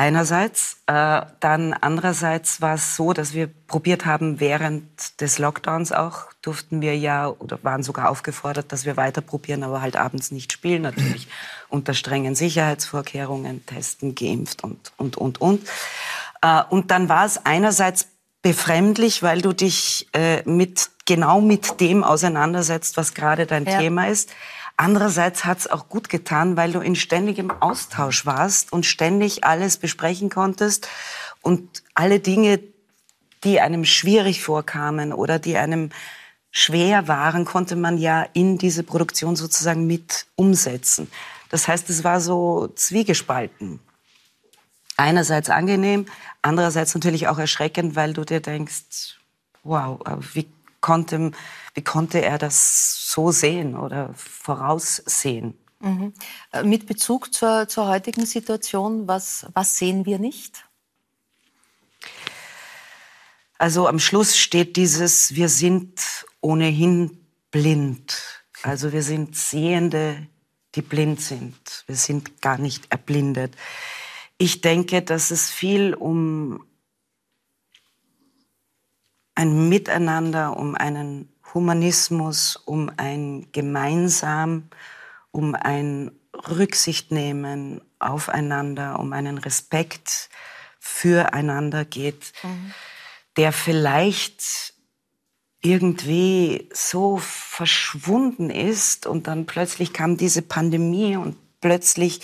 Einerseits, äh, dann andererseits war es so, dass wir probiert haben, während des Lockdowns auch, durften wir ja oder waren sogar aufgefordert, dass wir weiter probieren, aber halt abends nicht spielen, natürlich unter strengen Sicherheitsvorkehrungen, testen, geimpft und, und, und, und. Äh, und dann war es einerseits befremdlich, weil du dich äh, mit, genau mit dem auseinandersetzt, was gerade dein ja. Thema ist. Andererseits hat es auch gut getan, weil du in ständigem Austausch warst und ständig alles besprechen konntest und alle Dinge, die einem schwierig vorkamen oder die einem schwer waren, konnte man ja in diese Produktion sozusagen mit umsetzen. Das heißt, es war so zwiegespalten. Einerseits angenehm, andererseits natürlich auch erschreckend, weil du dir denkst, wow, wie konnte, wie konnte er das so sehen oder voraussehen? Mhm. Äh, mit Bezug zur, zur heutigen Situation, was, was sehen wir nicht? Also am Schluss steht dieses, wir sind ohnehin blind. Also wir sind Sehende, die blind sind. Wir sind gar nicht erblindet. ich denke, dass es viel um ein Miteinander, um einen Humanismus, um ein Gemeinsam, um ein Rücksicht nehmen aufeinander, um einen Respekt füreinander geht, mhm. der vielleicht irgendwie so verschwunden ist und dann plötzlich kam diese Pandemie und plötzlich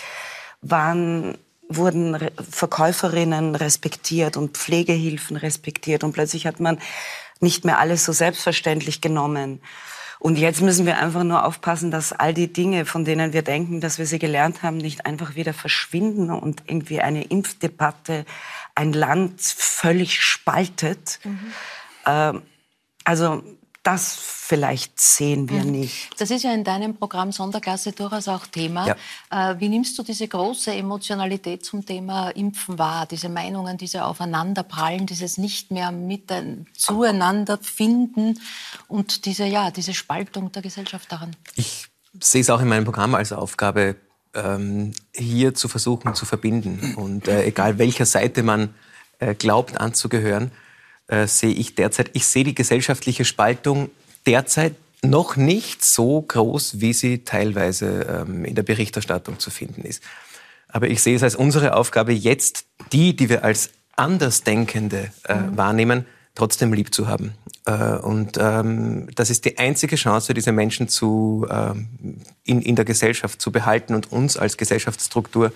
waren wurden Verkäuferinnen respektiert und Pflegehilfen respektiert und plötzlich hat man nicht mehr alles so selbstverständlich genommen. Und jetzt müssen wir einfach nur aufpassen, dass all die Dinge, von denen wir denken, dass wir sie gelernt haben, nicht einfach wieder verschwinden und irgendwie eine Impfdebatte ein Land völlig spaltet. Mhm. Ähm, also das vielleicht sehen wir mhm. nicht. Das ist ja in deinem Programm Sonderklasse durchaus auch Thema. Ja. Äh, wie nimmst du diese große Emotionalität zum Thema Impfen wahr? Diese Meinungen, diese Aufeinanderprallen, dieses nicht mehr mit zueinander finden und diese, ja, diese Spaltung der Gesellschaft daran? Ich sehe es auch in meinem Programm als Aufgabe, ähm, hier zu versuchen zu verbinden. Und äh, egal welcher Seite man äh, glaubt anzugehören, äh, sehe ich derzeit, ich sehe die gesellschaftliche Spaltung derzeit noch nicht so groß, wie sie teilweise ähm, in der Berichterstattung zu finden ist. Aber ich sehe es als unsere Aufgabe, jetzt die, die wir als Andersdenkende äh, mhm. wahrnehmen, trotzdem lieb zu haben. Äh, und ähm, das ist die einzige Chance, diese Menschen zu, ähm, in, in der Gesellschaft zu behalten und uns als Gesellschaftsstruktur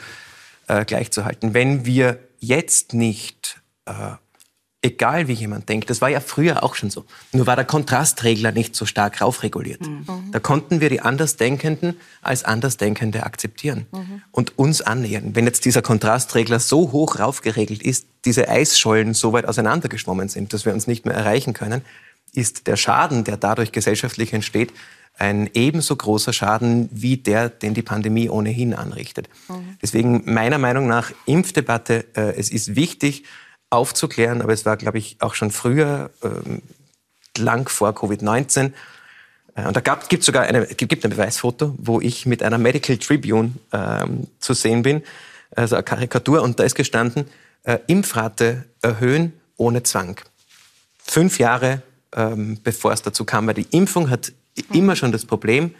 äh, gleichzuhalten. Wenn wir jetzt nicht äh, egal wie jemand denkt. Das war ja früher auch schon so. Nur war der Kontrastregler nicht so stark raufreguliert. Mhm. Da konnten wir die Andersdenkenden als Andersdenkende akzeptieren mhm. und uns annähern. Wenn jetzt dieser Kontrastregler so hoch raufgeregelt ist, diese Eisschollen so weit auseinandergeschwommen sind, dass wir uns nicht mehr erreichen können, ist der Schaden, der dadurch gesellschaftlich entsteht, ein ebenso großer Schaden wie der, den die Pandemie ohnehin anrichtet. Mhm. Deswegen meiner Meinung nach Impfdebatte, äh, es ist wichtig, aufzuklären, aber es war, glaube ich, auch schon früher, ähm, lang vor Covid-19. Äh, und da gibt es sogar eine, gibt ein Beweisfoto, wo ich mit einer Medical Tribune ähm, zu sehen bin, also eine Karikatur, und da ist gestanden, äh, Impfrate erhöhen ohne Zwang. Fünf Jahre ähm, bevor es dazu kam, weil die Impfung hat immer schon das Problem,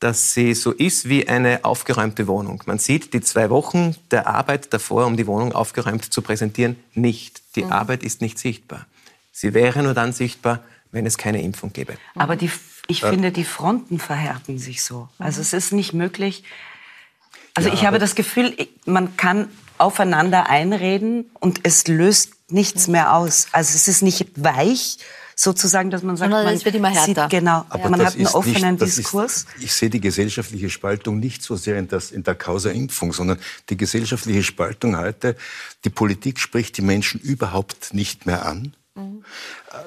dass sie so ist wie eine aufgeräumte Wohnung. Man sieht die zwei Wochen der Arbeit davor, um die Wohnung aufgeräumt zu präsentieren, nicht. Die mhm. Arbeit ist nicht sichtbar. Sie wäre nur dann sichtbar, wenn es keine Impfung gäbe. Aber die, ich äh. finde, die Fronten verhärten sich so. Also es ist nicht möglich. Also ja, ich habe das Gefühl, man kann aufeinander einreden und es löst nichts mehr aus. Also es ist nicht weich, sozusagen, dass man sagt, Sondern man es wird immer härter. Sieht, genau, aber man hat einen offenen nicht, Diskurs. Ist, ich sehe die gesellschaftliche Spaltung nicht so sehr in, das, in der Causa Impfung, sondern die gesellschaftliche Spaltung heute, die Politik spricht die Menschen überhaupt nicht mehr an. Mhm.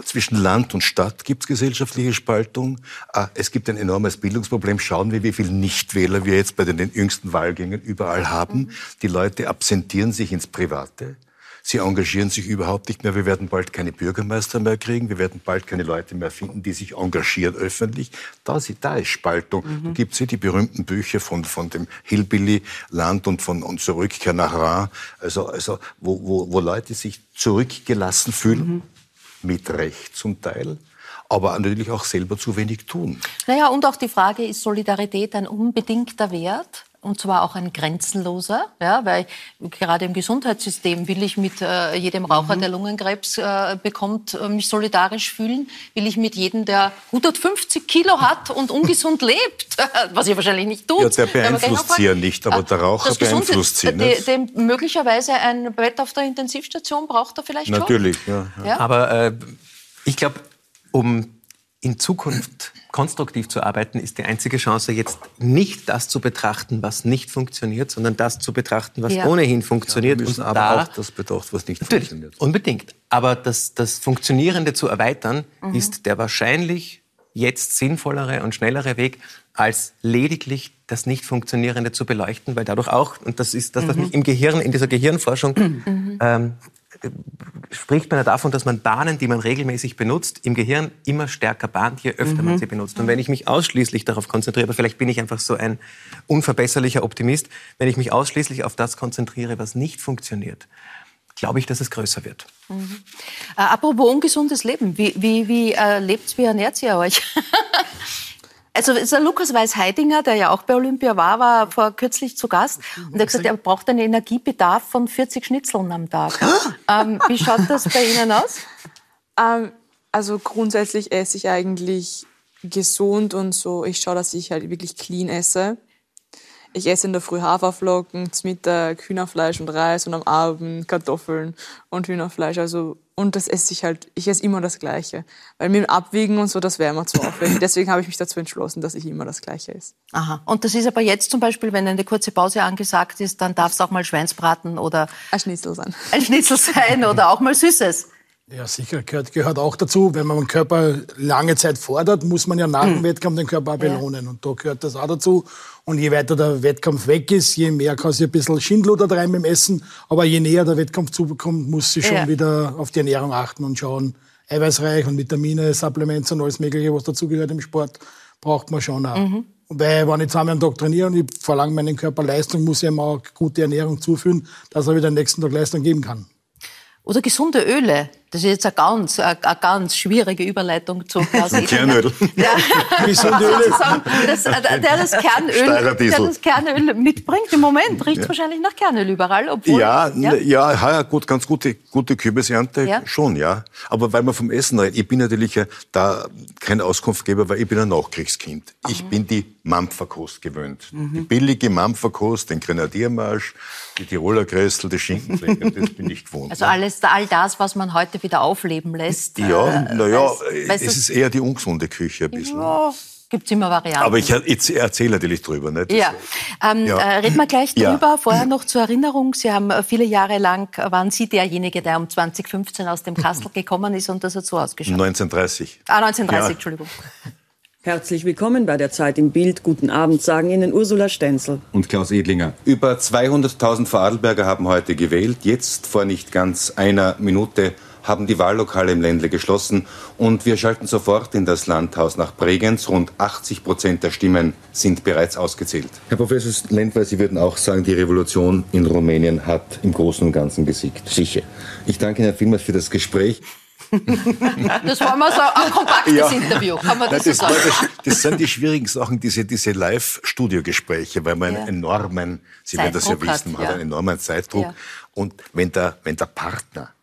Zwischen Land und Stadt gibt es gesellschaftliche Spaltung. Äh, es gibt ein enormes Bildungsproblem. Schauen wir, wie viele Nichtwähler wir jetzt bei den jüngsten Wahlgängen überall haben. Mhm. Die Leute absentieren sich ins Private. Sie engagieren sich überhaupt nicht mehr. Wir werden bald keine Bürgermeister mehr kriegen. Wir werden bald keine Leute mehr finden, die sich engagieren öffentlich. Da, da ist Spaltung. Mhm. Da gibt es ja die berühmten Bücher von, von dem Hillbilly-Land und von und Zurückkehr nach Ra. Also, also wo, wo, wo Leute sich zurückgelassen fühlen, mhm. mit Recht zum Teil aber natürlich auch selber zu wenig tun. Naja, und auch die Frage, ist Solidarität ein unbedingter Wert? Und zwar auch ein grenzenloser, ja, weil gerade im Gesundheitssystem will ich mit äh, jedem Raucher, mhm. der Lungenkrebs äh, bekommt, äh, mich solidarisch fühlen, will ich mit jedem, der 150 Kilo hat und ungesund lebt, was ich wahrscheinlich nicht tut. Ja, der beeinflusst sie ja nicht, aber der Raucher beeinflusst sie. nicht. Dem möglicherweise ein Bett auf der Intensivstation braucht er vielleicht Natürlich, schon. Natürlich, ja, ja. Aber äh, ich glaube, um in Zukunft konstruktiv zu arbeiten, ist die einzige Chance, jetzt nicht das zu betrachten, was nicht funktioniert, sondern das zu betrachten, was ja. ohnehin funktioniert. Ja, wir müssen und aber da, auch das bedacht, was nicht funktioniert. Unbedingt. Aber das, das Funktionierende zu erweitern, mhm. ist der wahrscheinlich jetzt sinnvollere und schnellere Weg, als lediglich das nicht Funktionierende zu beleuchten, weil dadurch auch, und das ist das, was mhm. mich im Gehirn, in dieser Gehirnforschung mhm. ähm, spricht man ja davon, dass man Bahnen, die man regelmäßig benutzt, im Gehirn immer stärker bahnt, je öfter mhm. man sie benutzt. Und wenn ich mich ausschließlich darauf konzentriere, aber vielleicht bin ich einfach so ein unverbesserlicher Optimist, wenn ich mich ausschließlich auf das konzentriere, was nicht funktioniert, glaube ich, dass es größer wird. Mhm. Äh, apropos ungesundes Leben, wie, wie, wie äh, lebt wie ernährt ihr euch? Also der Lukas Weiß-Heidinger, der ja auch bei Olympia war, war vor kürzlich zu Gast und er hat gesagt, er braucht einen Energiebedarf von 40 Schnitzeln am Tag. ähm, wie schaut das bei Ihnen aus? Ähm, also grundsätzlich esse ich eigentlich gesund und so. Ich schaue, dass ich halt wirklich clean esse. Ich esse in der Früh Haferflocken, zum Mittag Hühnerfleisch und Reis und am Abend Kartoffeln und Hühnerfleisch. Also, und das esse ich halt, ich esse immer das Gleiche. Weil mit dem Abwiegen und so, das wäre immer zu aufwendig. Deswegen habe ich mich dazu entschlossen, dass ich immer das Gleiche esse. Aha. Und das ist aber jetzt zum Beispiel, wenn eine kurze Pause angesagt ist, dann darf es auch mal Schweinsbraten oder... Ein Schnitzel sein. Ein Schnitzel sein oder auch mal Süßes. Ja, sicher, gehört, gehört auch dazu. Wenn man den Körper lange Zeit fordert, muss man ja nach dem hm. Wettkampf den Körper auch belohnen. Ja. Und da gehört das auch dazu. Und je weiter der Wettkampf weg ist, je mehr kann sie ein bisschen Schindluder rein beim Essen. Aber je näher der Wettkampf zubekommt, muss sie schon ja. wieder auf die Ernährung achten und schauen. Eiweißreich und Vitamine, Supplements und alles Mögliche, was dazugehört im Sport, braucht man schon auch. Mhm. Weil, wenn ich zweimal am Tag trainiere und ich verlange meinen Körper Leistung, muss ich ihm auch gute Ernährung zuführen, dass er wieder am nächsten Tag Leistung geben kann. Oder gesunde Öle. Das ist jetzt eine ganz, eine, ganz schwierige Überleitung zu Klaus Kernöl. Ja. Das, äh, der, das Kernöl, der das Kernöl mitbringt. Im Moment riecht es ja. wahrscheinlich nach Kernöl überall. Obwohl, ja, ja, ja, ja gut, ganz gute, gute Kürbisernte ja. schon, ja. Aber weil man vom Essen redet, ich bin natürlich da kein Auskunftgeber, weil ich bin ein Nachkriegskind. Mhm. Ich bin die Mampferkost gewöhnt. Mhm. Die billige Mampferkost, den Grenadiermarsch, die Tiroler Kressel, die Schinkenflecken, das bin ich gewohnt. Also alles, all das, was man heute wieder aufleben lässt. Ja, äh, naja, es ist eher die ungesunde Küche ein bisschen. Ja gibt es immer Varianten. Aber ich, ich erzähle natürlich drüber. Nicht? Ja, ähm, ja. Äh, reden wir gleich drüber. Ja. Vorher noch zur Erinnerung, Sie haben äh, viele Jahre lang, äh, waren Sie derjenige, der um 2015 aus dem Kastel gekommen ist und das hat so ausgeschaut? 1930. Ah, 1930, ja. Entschuldigung. Herzlich willkommen bei der Zeit im Bild. Guten Abend, sagen Ihnen Ursula Stenzel. Und Klaus Edlinger. Über 200.000 Vorarlberger haben heute gewählt. Jetzt, vor nicht ganz einer Minute, haben die Wahllokale im Ländle geschlossen. Und wir schalten sofort in das Landhaus nach Bregenz. Rund 80 Prozent der Stimmen sind bereits ausgezählt. Herr Professor Lendwey, Sie würden auch sagen, die Revolution in Rumänien hat im Großen und Ganzen gesiegt. Sicher. Ich danke Ihnen vielmals für das Gespräch. Das war mal so ein kompaktes ja. Interview. Kann man das, Nein, das, so das, das, sind die schwierigen Sachen, diese, diese Live-Studio-Gespräche, weil man ja. einen enormen, Sie werden das ja wissen, man ja. hat einen enormen Zeitdruck. Und wenn der, wenn der Partner,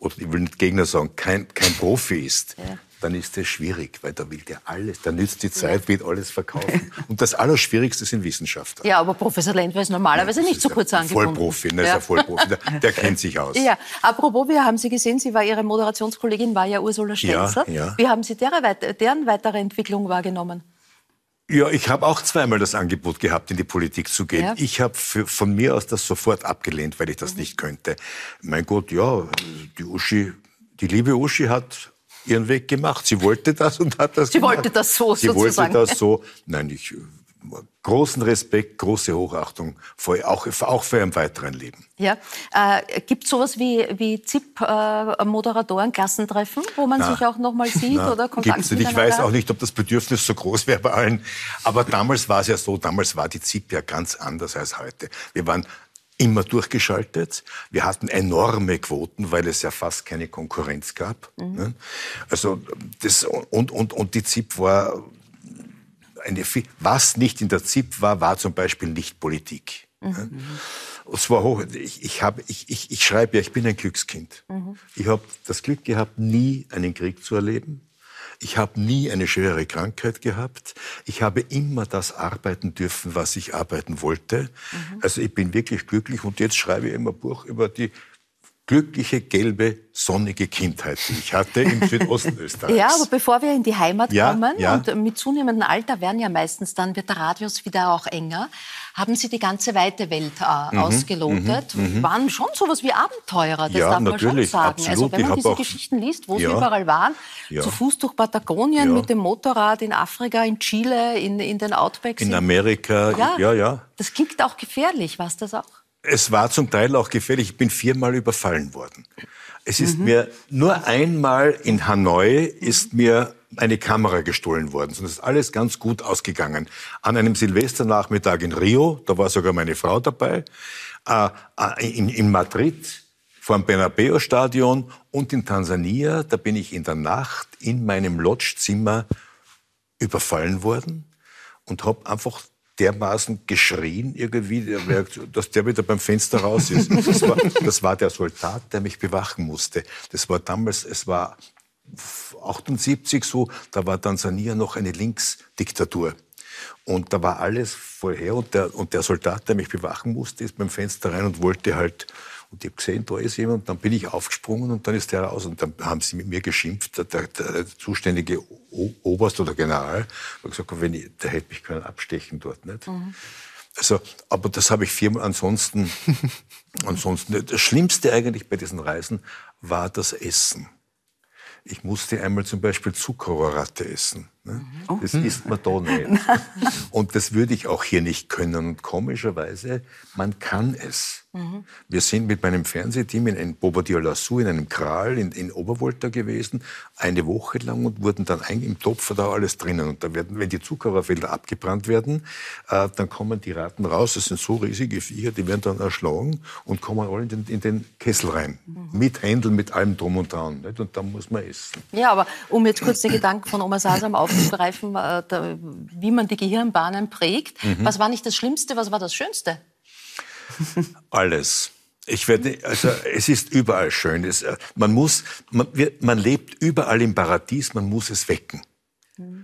ich will nicht Gegner sagen, kein, kein Profi ist, dann ist das schwierig, weil da will der alles, da nützt die Zeit, wird alles verkaufen. Und das Allerschwierigste sind Wissenschaftler. Ja, aber Professor Lendwer ist normalerweise ja, nicht so kurz angebunden. Vollprofi, ne, ja. ist ein Vollprofi, der, der, kennt sich aus. Ja, apropos, wie haben Sie gesehen, Sie war Ihre Moderationskollegin, war ja Ursula Stenzel. Ja, ja. Wie haben Sie deren, deren weitere Entwicklung wahrgenommen? Ja, ich habe auch zweimal das Angebot gehabt, in die Politik zu gehen. Ja. Ich habe von mir aus das sofort abgelehnt, weil ich das mhm. nicht könnte. Mein Gott, ja, die Uschi, die liebe Uschi hat ihren Weg gemacht. Sie wollte das und hat das Sie gemacht. wollte das so Sie sozusagen. wollte das so. Nein, ich großen Respekt, große Hochachtung, für, auch, auch für ein weiteren Leben. Ja, äh, gibt es sowas wie, wie ZIP-Moderatoren, äh, Klassentreffen, wo man na, sich auch noch mal sieht na, oder Kontakt gibt's nicht. Ich weiß auch nicht, ob das Bedürfnis so groß wäre bei allen. Aber damals war es ja so, damals war die ZIP ja ganz anders als heute. Wir waren immer durchgeschaltet. Wir hatten enorme Quoten, weil es ja fast keine Konkurrenz gab. Mhm. Ne? Also das, und, und, und die ZIP war eine, was nicht in der ZIP war, war zum Beispiel nicht Politik. Mhm. Es war hoch. Ich, ich, hab, ich, ich, ich schreibe ja, ich bin ein Glückskind. Mhm. Ich habe das Glück gehabt, nie einen Krieg zu erleben. Ich habe nie eine schwere Krankheit gehabt. Ich habe immer das arbeiten dürfen, was ich arbeiten wollte. Mhm. Also ich bin wirklich glücklich und jetzt schreibe ich immer ein Buch über die glückliche, gelbe, sonnige Kindheit, die ich hatte im Südosten Österreichs. Ja, aber bevor wir in die Heimat ja, kommen ja. und mit zunehmendem Alter werden ja meistens dann wird der Radius wieder auch enger, haben Sie die ganze weite Welt äh, mhm, ausgelotet, mhm, mhm. waren schon sowas wie Abenteurer, das ja, darf man schon sagen. Absolut. Also wenn man diese Geschichten liest, wo ja, Sie überall waren, zu Fuß durch Patagonien, mit dem Motorrad in Afrika, in Chile, in, in den Outbacks. In Amerika, ja, ja. Das klingt auch gefährlich, was das auch? Es war zum Teil auch gefährlich. Ich bin viermal überfallen worden. Es ist mhm. mir nur einmal in Hanoi ist mir eine Kamera gestohlen worden. Es ist alles ganz gut ausgegangen. An einem Silvesternachmittag in Rio, da war sogar meine Frau dabei, äh, äh in, in Madrid vor dem Bernabeu-Stadion und in Tansania, da bin ich in der Nacht in meinem Lodgezimmer überfallen worden und habe einfach dermaßen geschrien irgendwie, dass der wieder beim Fenster raus ist. Das war, das war der Soldat, der mich bewachen musste. Das war damals, es war 78 so, da war Tansania noch eine Linksdiktatur. Und da war alles vorher und der, und der Soldat, der mich bewachen musste, ist beim Fenster rein und wollte halt und ich habe gesehen, da ist jemand, und dann bin ich aufgesprungen und dann ist der raus. Und dann haben sie mit mir geschimpft, der, der, der zuständige o Oberst oder General, hat gesagt, wenn ich, der hätte mich können abstechen dort, nicht? Mhm. Also, aber das habe ich viermal ansonsten, ansonsten, das Schlimmste eigentlich bei diesen Reisen war das Essen. Ich musste einmal zum Beispiel Zuckerrohrratte essen. Ne? Oh. Das isst man da nicht. Und das würde ich auch hier nicht können. Und komischerweise, man kann es. Mhm. Wir sind mit meinem Fernsehteam in, Bobadilla-Lassou, in einem Kral in, in Obervolta gewesen, eine Woche lang und wurden dann ein, im Topf da alles drinnen. Und da werden, wenn die Zuckerrohrfelder abgebrannt werden, äh, dann kommen die Ratten raus. Das sind so riesige Viecher, die werden dann erschlagen und kommen alle in den, in den Kessel rein. Mhm. Mit Händeln, mit allem drum und dran. Nicht? Und dann muss man essen. Ja, aber um jetzt kurz den Gedanken von Oma Sasam aufzugreifen, äh, da, wie man die Gehirnbahnen prägt. Mhm. Was war nicht das Schlimmste, was war das Schönste? Alles. Ich werde, also es ist überall schön. Es, äh, man muss, man, man, lebt überall im Paradies. Man muss es wecken.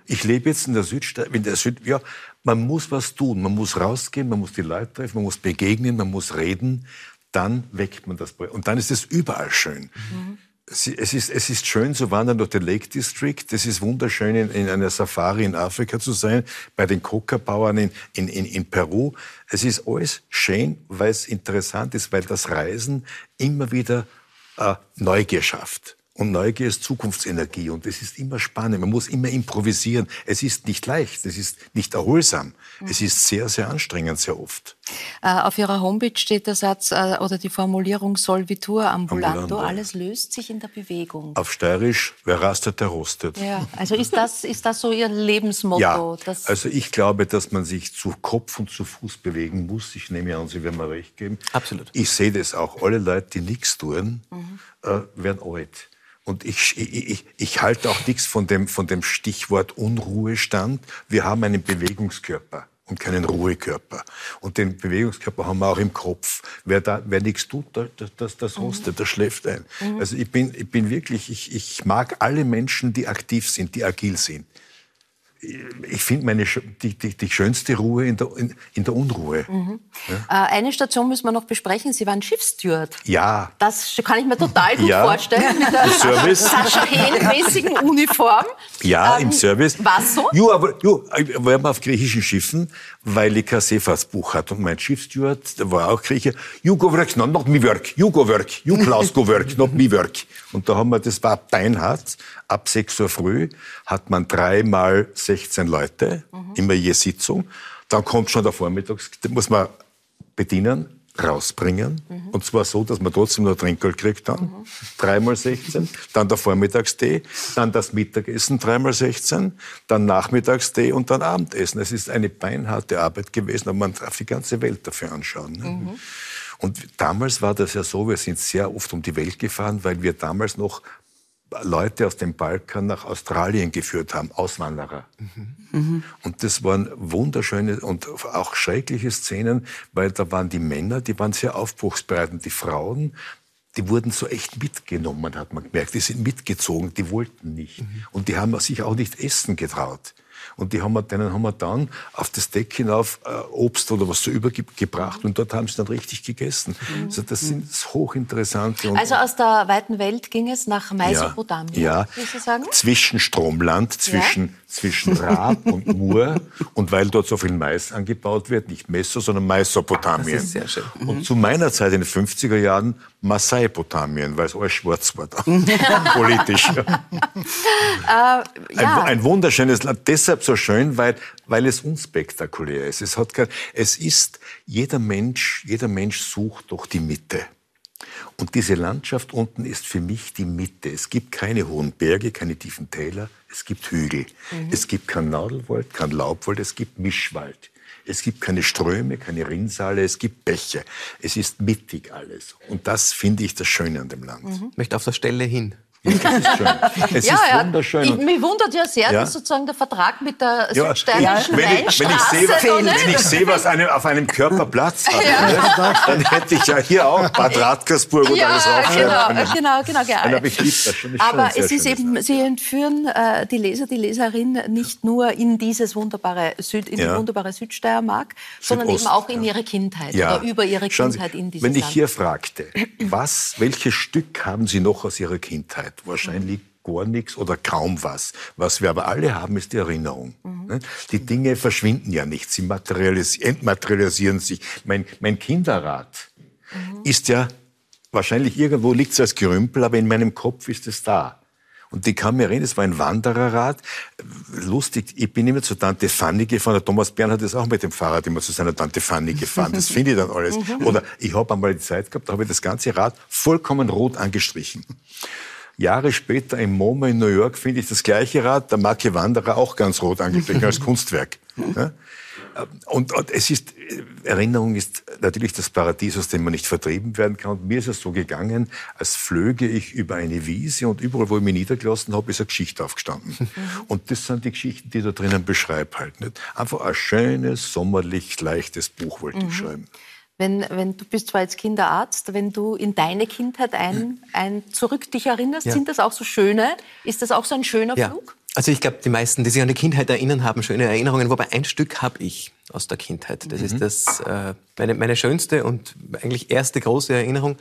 Ich lebe jetzt in der Südstadt, in der Süd, ja, man muss was tun. Man muss rausgehen, man muss die Leute treffen, man muss begegnen, man muss reden. Dann weckt man das. Und dann ist es überall schön. Mhm es ist, es ist schön zu wandern durch den Lake District. Es ist wunderschön, in, in einer Safari in Afrika zu sein, bei den Coca-Bauern in, in, in, in Peru. Es ist alles schön, weil es interessant ist, weil das Reisen immer wieder äh, Neugier schafft. Und Neugier ist Zukunftsenergie und es ist immer spannend. Man muss immer improvisieren. Es ist nicht leicht, es ist nicht erholsam. Mhm. Es ist sehr, sehr anstrengend, sehr oft. Äh, auf Ihrer Homepage steht der Satz äh, oder die Formulierung Solvitur ambulanto. ambulanto. Alles löst sich in der Bewegung. Auf Steirisch, wer rastet, der rostet. Ja, also ist das, ist das so Ihr Lebensmotto? Ja, also ich glaube, dass man sich zu Kopf und zu Fuß bewegen muss. Ich nehme an, Sie werden mir recht geben. Absolut. Ich sehe das auch. Alle Leute, die nichts tun, mhm. äh, werden alt. Und ich, ich, ich, ich halte auch nichts von dem, von dem Stichwort Unruhestand. Wir haben einen Bewegungskörper und keinen Ruhekörper. Und den Bewegungskörper haben wir auch im Kopf. Wer, da, wer nichts tut, das, das, das rostet, mhm. das schläft ein. Mhm. Also ich bin, ich bin wirklich, ich, ich mag alle Menschen, die aktiv sind, die agil sind ich finde meine die, die, die, schönste Ruhe in der, in, in der Unruhe. Mhm. Ja? Äh, eine Station müssen wir noch besprechen. Sie waren Schiffssteward. Ja. Das kann ich mir total gut ja. vorstellen. Mit der Service. Sascha mäßigen Uniform. Ja, ähm, im Service. Was so? Jo, aber jo, ich war mal auf griechischen Schiffen, weil ich kein Seefahrtsbuch hatte. Und mein Schiffssteward, der war auch Grieche. You go work, no, not me work. You go work. You Klaus go work, not me work. Und da haben wir, das war beinhart. Ab 6 Uhr früh hat man dreimal 16 Leute, mhm. immer je Sitzung. Dann kommt schon der Vormittags, da muss man bedienen, rausbringen. Mhm. Und zwar so, dass man trotzdem nur Trinkgeld kriegt dann. Mhm. Dreimal 16. Dann der Vormittagstee. Dann das Mittagessen dreimal 16. Dann Nachmittagstee und dann Abendessen. Es ist eine beinharte Arbeit gewesen, aber man darf die ganze Welt dafür anschauen. Ne? Mhm. Und damals war das ja so, wir sind sehr oft um die Welt gefahren, weil wir damals noch Leute aus dem Balkan nach Australien geführt haben, Auswanderer. Mhm. Und das waren wunderschöne und auch schreckliche Szenen, weil da waren die Männer, die waren sehr aufbruchsbereit und die Frauen, die wurden so echt mitgenommen, hat man gemerkt. Die sind mitgezogen, die wollten nicht. Mhm. Und die haben sich auch nicht essen getraut. Und die haben wir, denen haben wir dann auf das Deck hinauf äh, Obst oder was so übergebracht und dort haben sie dann richtig gegessen. Mhm. Also das sind hochinteressante. Also aus der weiten Welt ging es nach Mesopotamien, ja, ja zwischen Stromland, zwischen, ja? Zwischen Raab und Mur und weil dort so viel Mais angebaut wird, nicht Meso, sondern Mesopotamien. Das ist sehr schön. Mhm. Und zu meiner Zeit in den 50er Jahren Masaipotamien, weil es alles schwarz war da. Politisch. Äh, ja. ein, ein, wunderschönes Land. Deshalb so schön, weil, weil es unspektakulär ist. Es hat kein, es ist, jeder Mensch, jeder Mensch sucht doch die Mitte. Und diese Landschaft unten ist für mich die Mitte. Es gibt keine hohen Berge, keine tiefen Täler, es gibt Hügel. Mhm. Es gibt kein Nadelwald, kein Laubwald, es gibt Mischwald. Es gibt keine Ströme, keine Rinnsale, es gibt Bäche. Es ist mittig alles. Und das finde ich das Schöne an dem Land. Mhm. Ich möchte auf der Stelle hin. Ja, das ist schön. Es ja, ist ja, wunderschön. Ich, mich wundert ja sehr, Ja. dass sozusagen der Vertrag mit der Ja, südsteirischen wenn, ich, wenn, ich sehe, was, wenn ich sehe, was einem, auf einem Körper Platz hat, ne, dann hätte ich ja hier auch Bad Radkersburg und alles ja, aufschreiben genau, können. genau, genau, genau. Nein, aber ich liebe das schon. Aber es ist eben, Land. Sie entführen äh, die Leser, die Leserin nicht nur in dieses wunderbare Süd, in die Ja. wunderbare Südsteiermark, sondern eben Südost, auch in ihre Kindheit Ja. oder über ihre Schauen Sie, Kindheit in dieses Wenn ich hier fragte, was, welches Stück haben Sie noch aus Ihrer Kindheit? Wahrscheinlich gar nichts oder kaum was. Was wir aber alle haben, ist die Erinnerung. Mhm. Ne? Die Dinge verschwinden ja nicht, sie materialis entmaterialisieren sich. Mein, mein Kinderrad Mhm. ist ja wahrscheinlich irgendwo liegt es als Gerümpel, aber in meinem Kopf ist es da. Und ich kann mich erinnern, es war ein Wandererrad. Lustig, ich bin immer zu Tante Fanny gefahren. Der Thomas Bern hat das auch mit dem Fahrrad immer zu seiner Tante Fanny gefahren. Das finde ich dann alles. Oder ich habe einmal die Zeit gehabt, da habe ich das ganze Rad vollkommen rot angestrichen. Jahre später im MoMA in New York finde ich das gleiche Rad, der Marke Wanderer, auch ganz rot angestrichen als Kunstwerk. Ja? Und, und es ist, Erinnerung ist natürlich das Paradies, aus dem man nicht vertrieben werden kann. Und mir ist es so gegangen, als flöge ich über eine Wiese und überall, wo ich mich niedergelassen habe, ist eine Geschichte aufgestanden. Und das sind die Geschichten, die ich da drinnen beschreibe halt. Nicht? Einfach ein schönes, sommerlich, leichtes Buch wollte ich schreiben. Wenn, wenn du bist zwar jetzt Kinderarzt, wenn du in deine Kindheit ein, ein zurück dich erinnerst, Ja. sind das auch so schöne? Ist das auch so ein schöner Ja. Flug? Also ich glaube, die meisten, die sich an die Kindheit erinnern, haben schöne Erinnerungen. Wobei ein Stück habe ich aus der Kindheit. Das ist das, äh, meine, meine schönste und eigentlich erste große Erinnerung,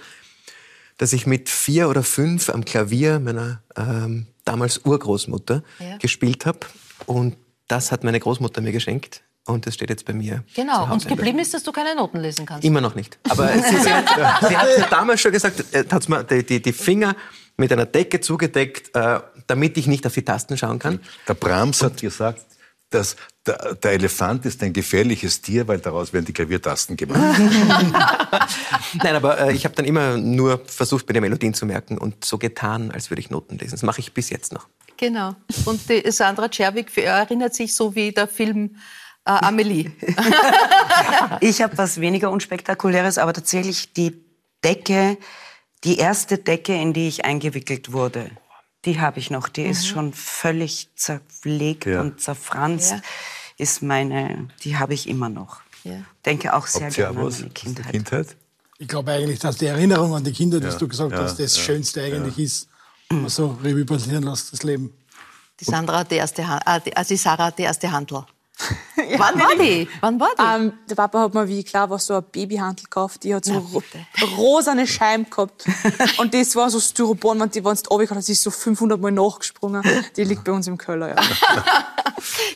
dass ich mit vier oder fünf am Klavier meiner ähm, damals Urgroßmutter Ja. gespielt habe. Und das hat meine Großmutter mir geschenkt. Und das steht jetzt bei mir. Genau. Und geblieben ist, dass du keine Noten lesen kannst. Immer noch nicht. Aber sie, sie, hat, sie hat mir damals schon gesagt, äh, hat mir die, die, die Finger mit einer Decke zugedeckt, äh, damit ich nicht auf die Tasten schauen kann. Der Brahms hat gesagt, dass der, der Elefant ist ein gefährliches Tier, weil daraus werden die Klaviertasten gemacht. Nein, aber äh, ich habe dann immer nur versucht, mir die Melodien zu merken und so getan, als würde ich Noten lesen. Das mache ich bis jetzt noch. Genau. Und die Sandra Czerwig erinnert sich so wie der Film äh, Amelie. Ich habe was weniger unspektakuläres, aber tatsächlich die Decke, die erste Decke, in die ich eingewickelt wurde, die habe ich noch. Die ist schon völlig zerlegt Ja. und zerfranst. Ja. Ist meine, die habe ich immer noch. Ja. Denke auch sehr Habt gerne an meine Kindheit. Kindheit? Ich glaube eigentlich, dass die Erinnerung an die Kinder, dass du gesagt ja, hast, das ja, Schönste eigentlich ist, wenn man so Revue passieren lässt, das Leben. Die Sandra hat die erste Hand, äh, die, also die Sarah hat die erste Handel. Wann war die? Wann war die? Ähm, der Papa hat mir wie klar was so ein Babyhandel gekauft. Die hat so ro rosane Scheiben gehabt. Und das war so Styropor, wenn die du runtergekommen die ist so 500 Mal nachgesprungen. Die liegt bei uns im Keller, ja.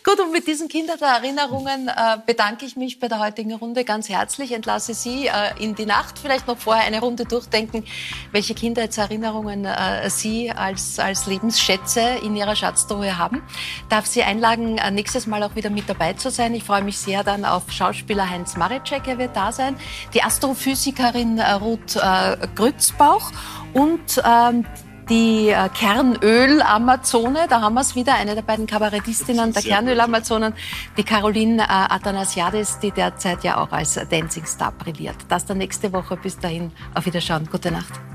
Gut, und mit diesen Kindererinnerungen äh, bedanke ich mich bei der heutigen Runde ganz herzlich. Entlasse Sie äh, in die Nacht, vielleicht noch vorher eine Runde durchdenken, welche Kindheitserinnerungen äh, Sie als, als Lebensschätze in Ihrer Schatztruhe haben. Darf Sie einladen, äh, nächstes Mal auch wieder mit dabei zu sein. Ich freue mich sehr dann auf Schauspieler Heinz Mareczek, er wird da sein, die Astrophysikerin äh, Ruth äh, Grützbauch und ähm, die äh, Kernöl-Amazone, da haben wir es wieder, eine der beiden Kabarettistinnen der Kernöl-Amazonen, die Caroline äh, Athanasiadis, die derzeit ja auch als Dancing Star brilliert. Das dann nächste Woche. Bis dahin, auf Wiederschauen. Gute Nacht.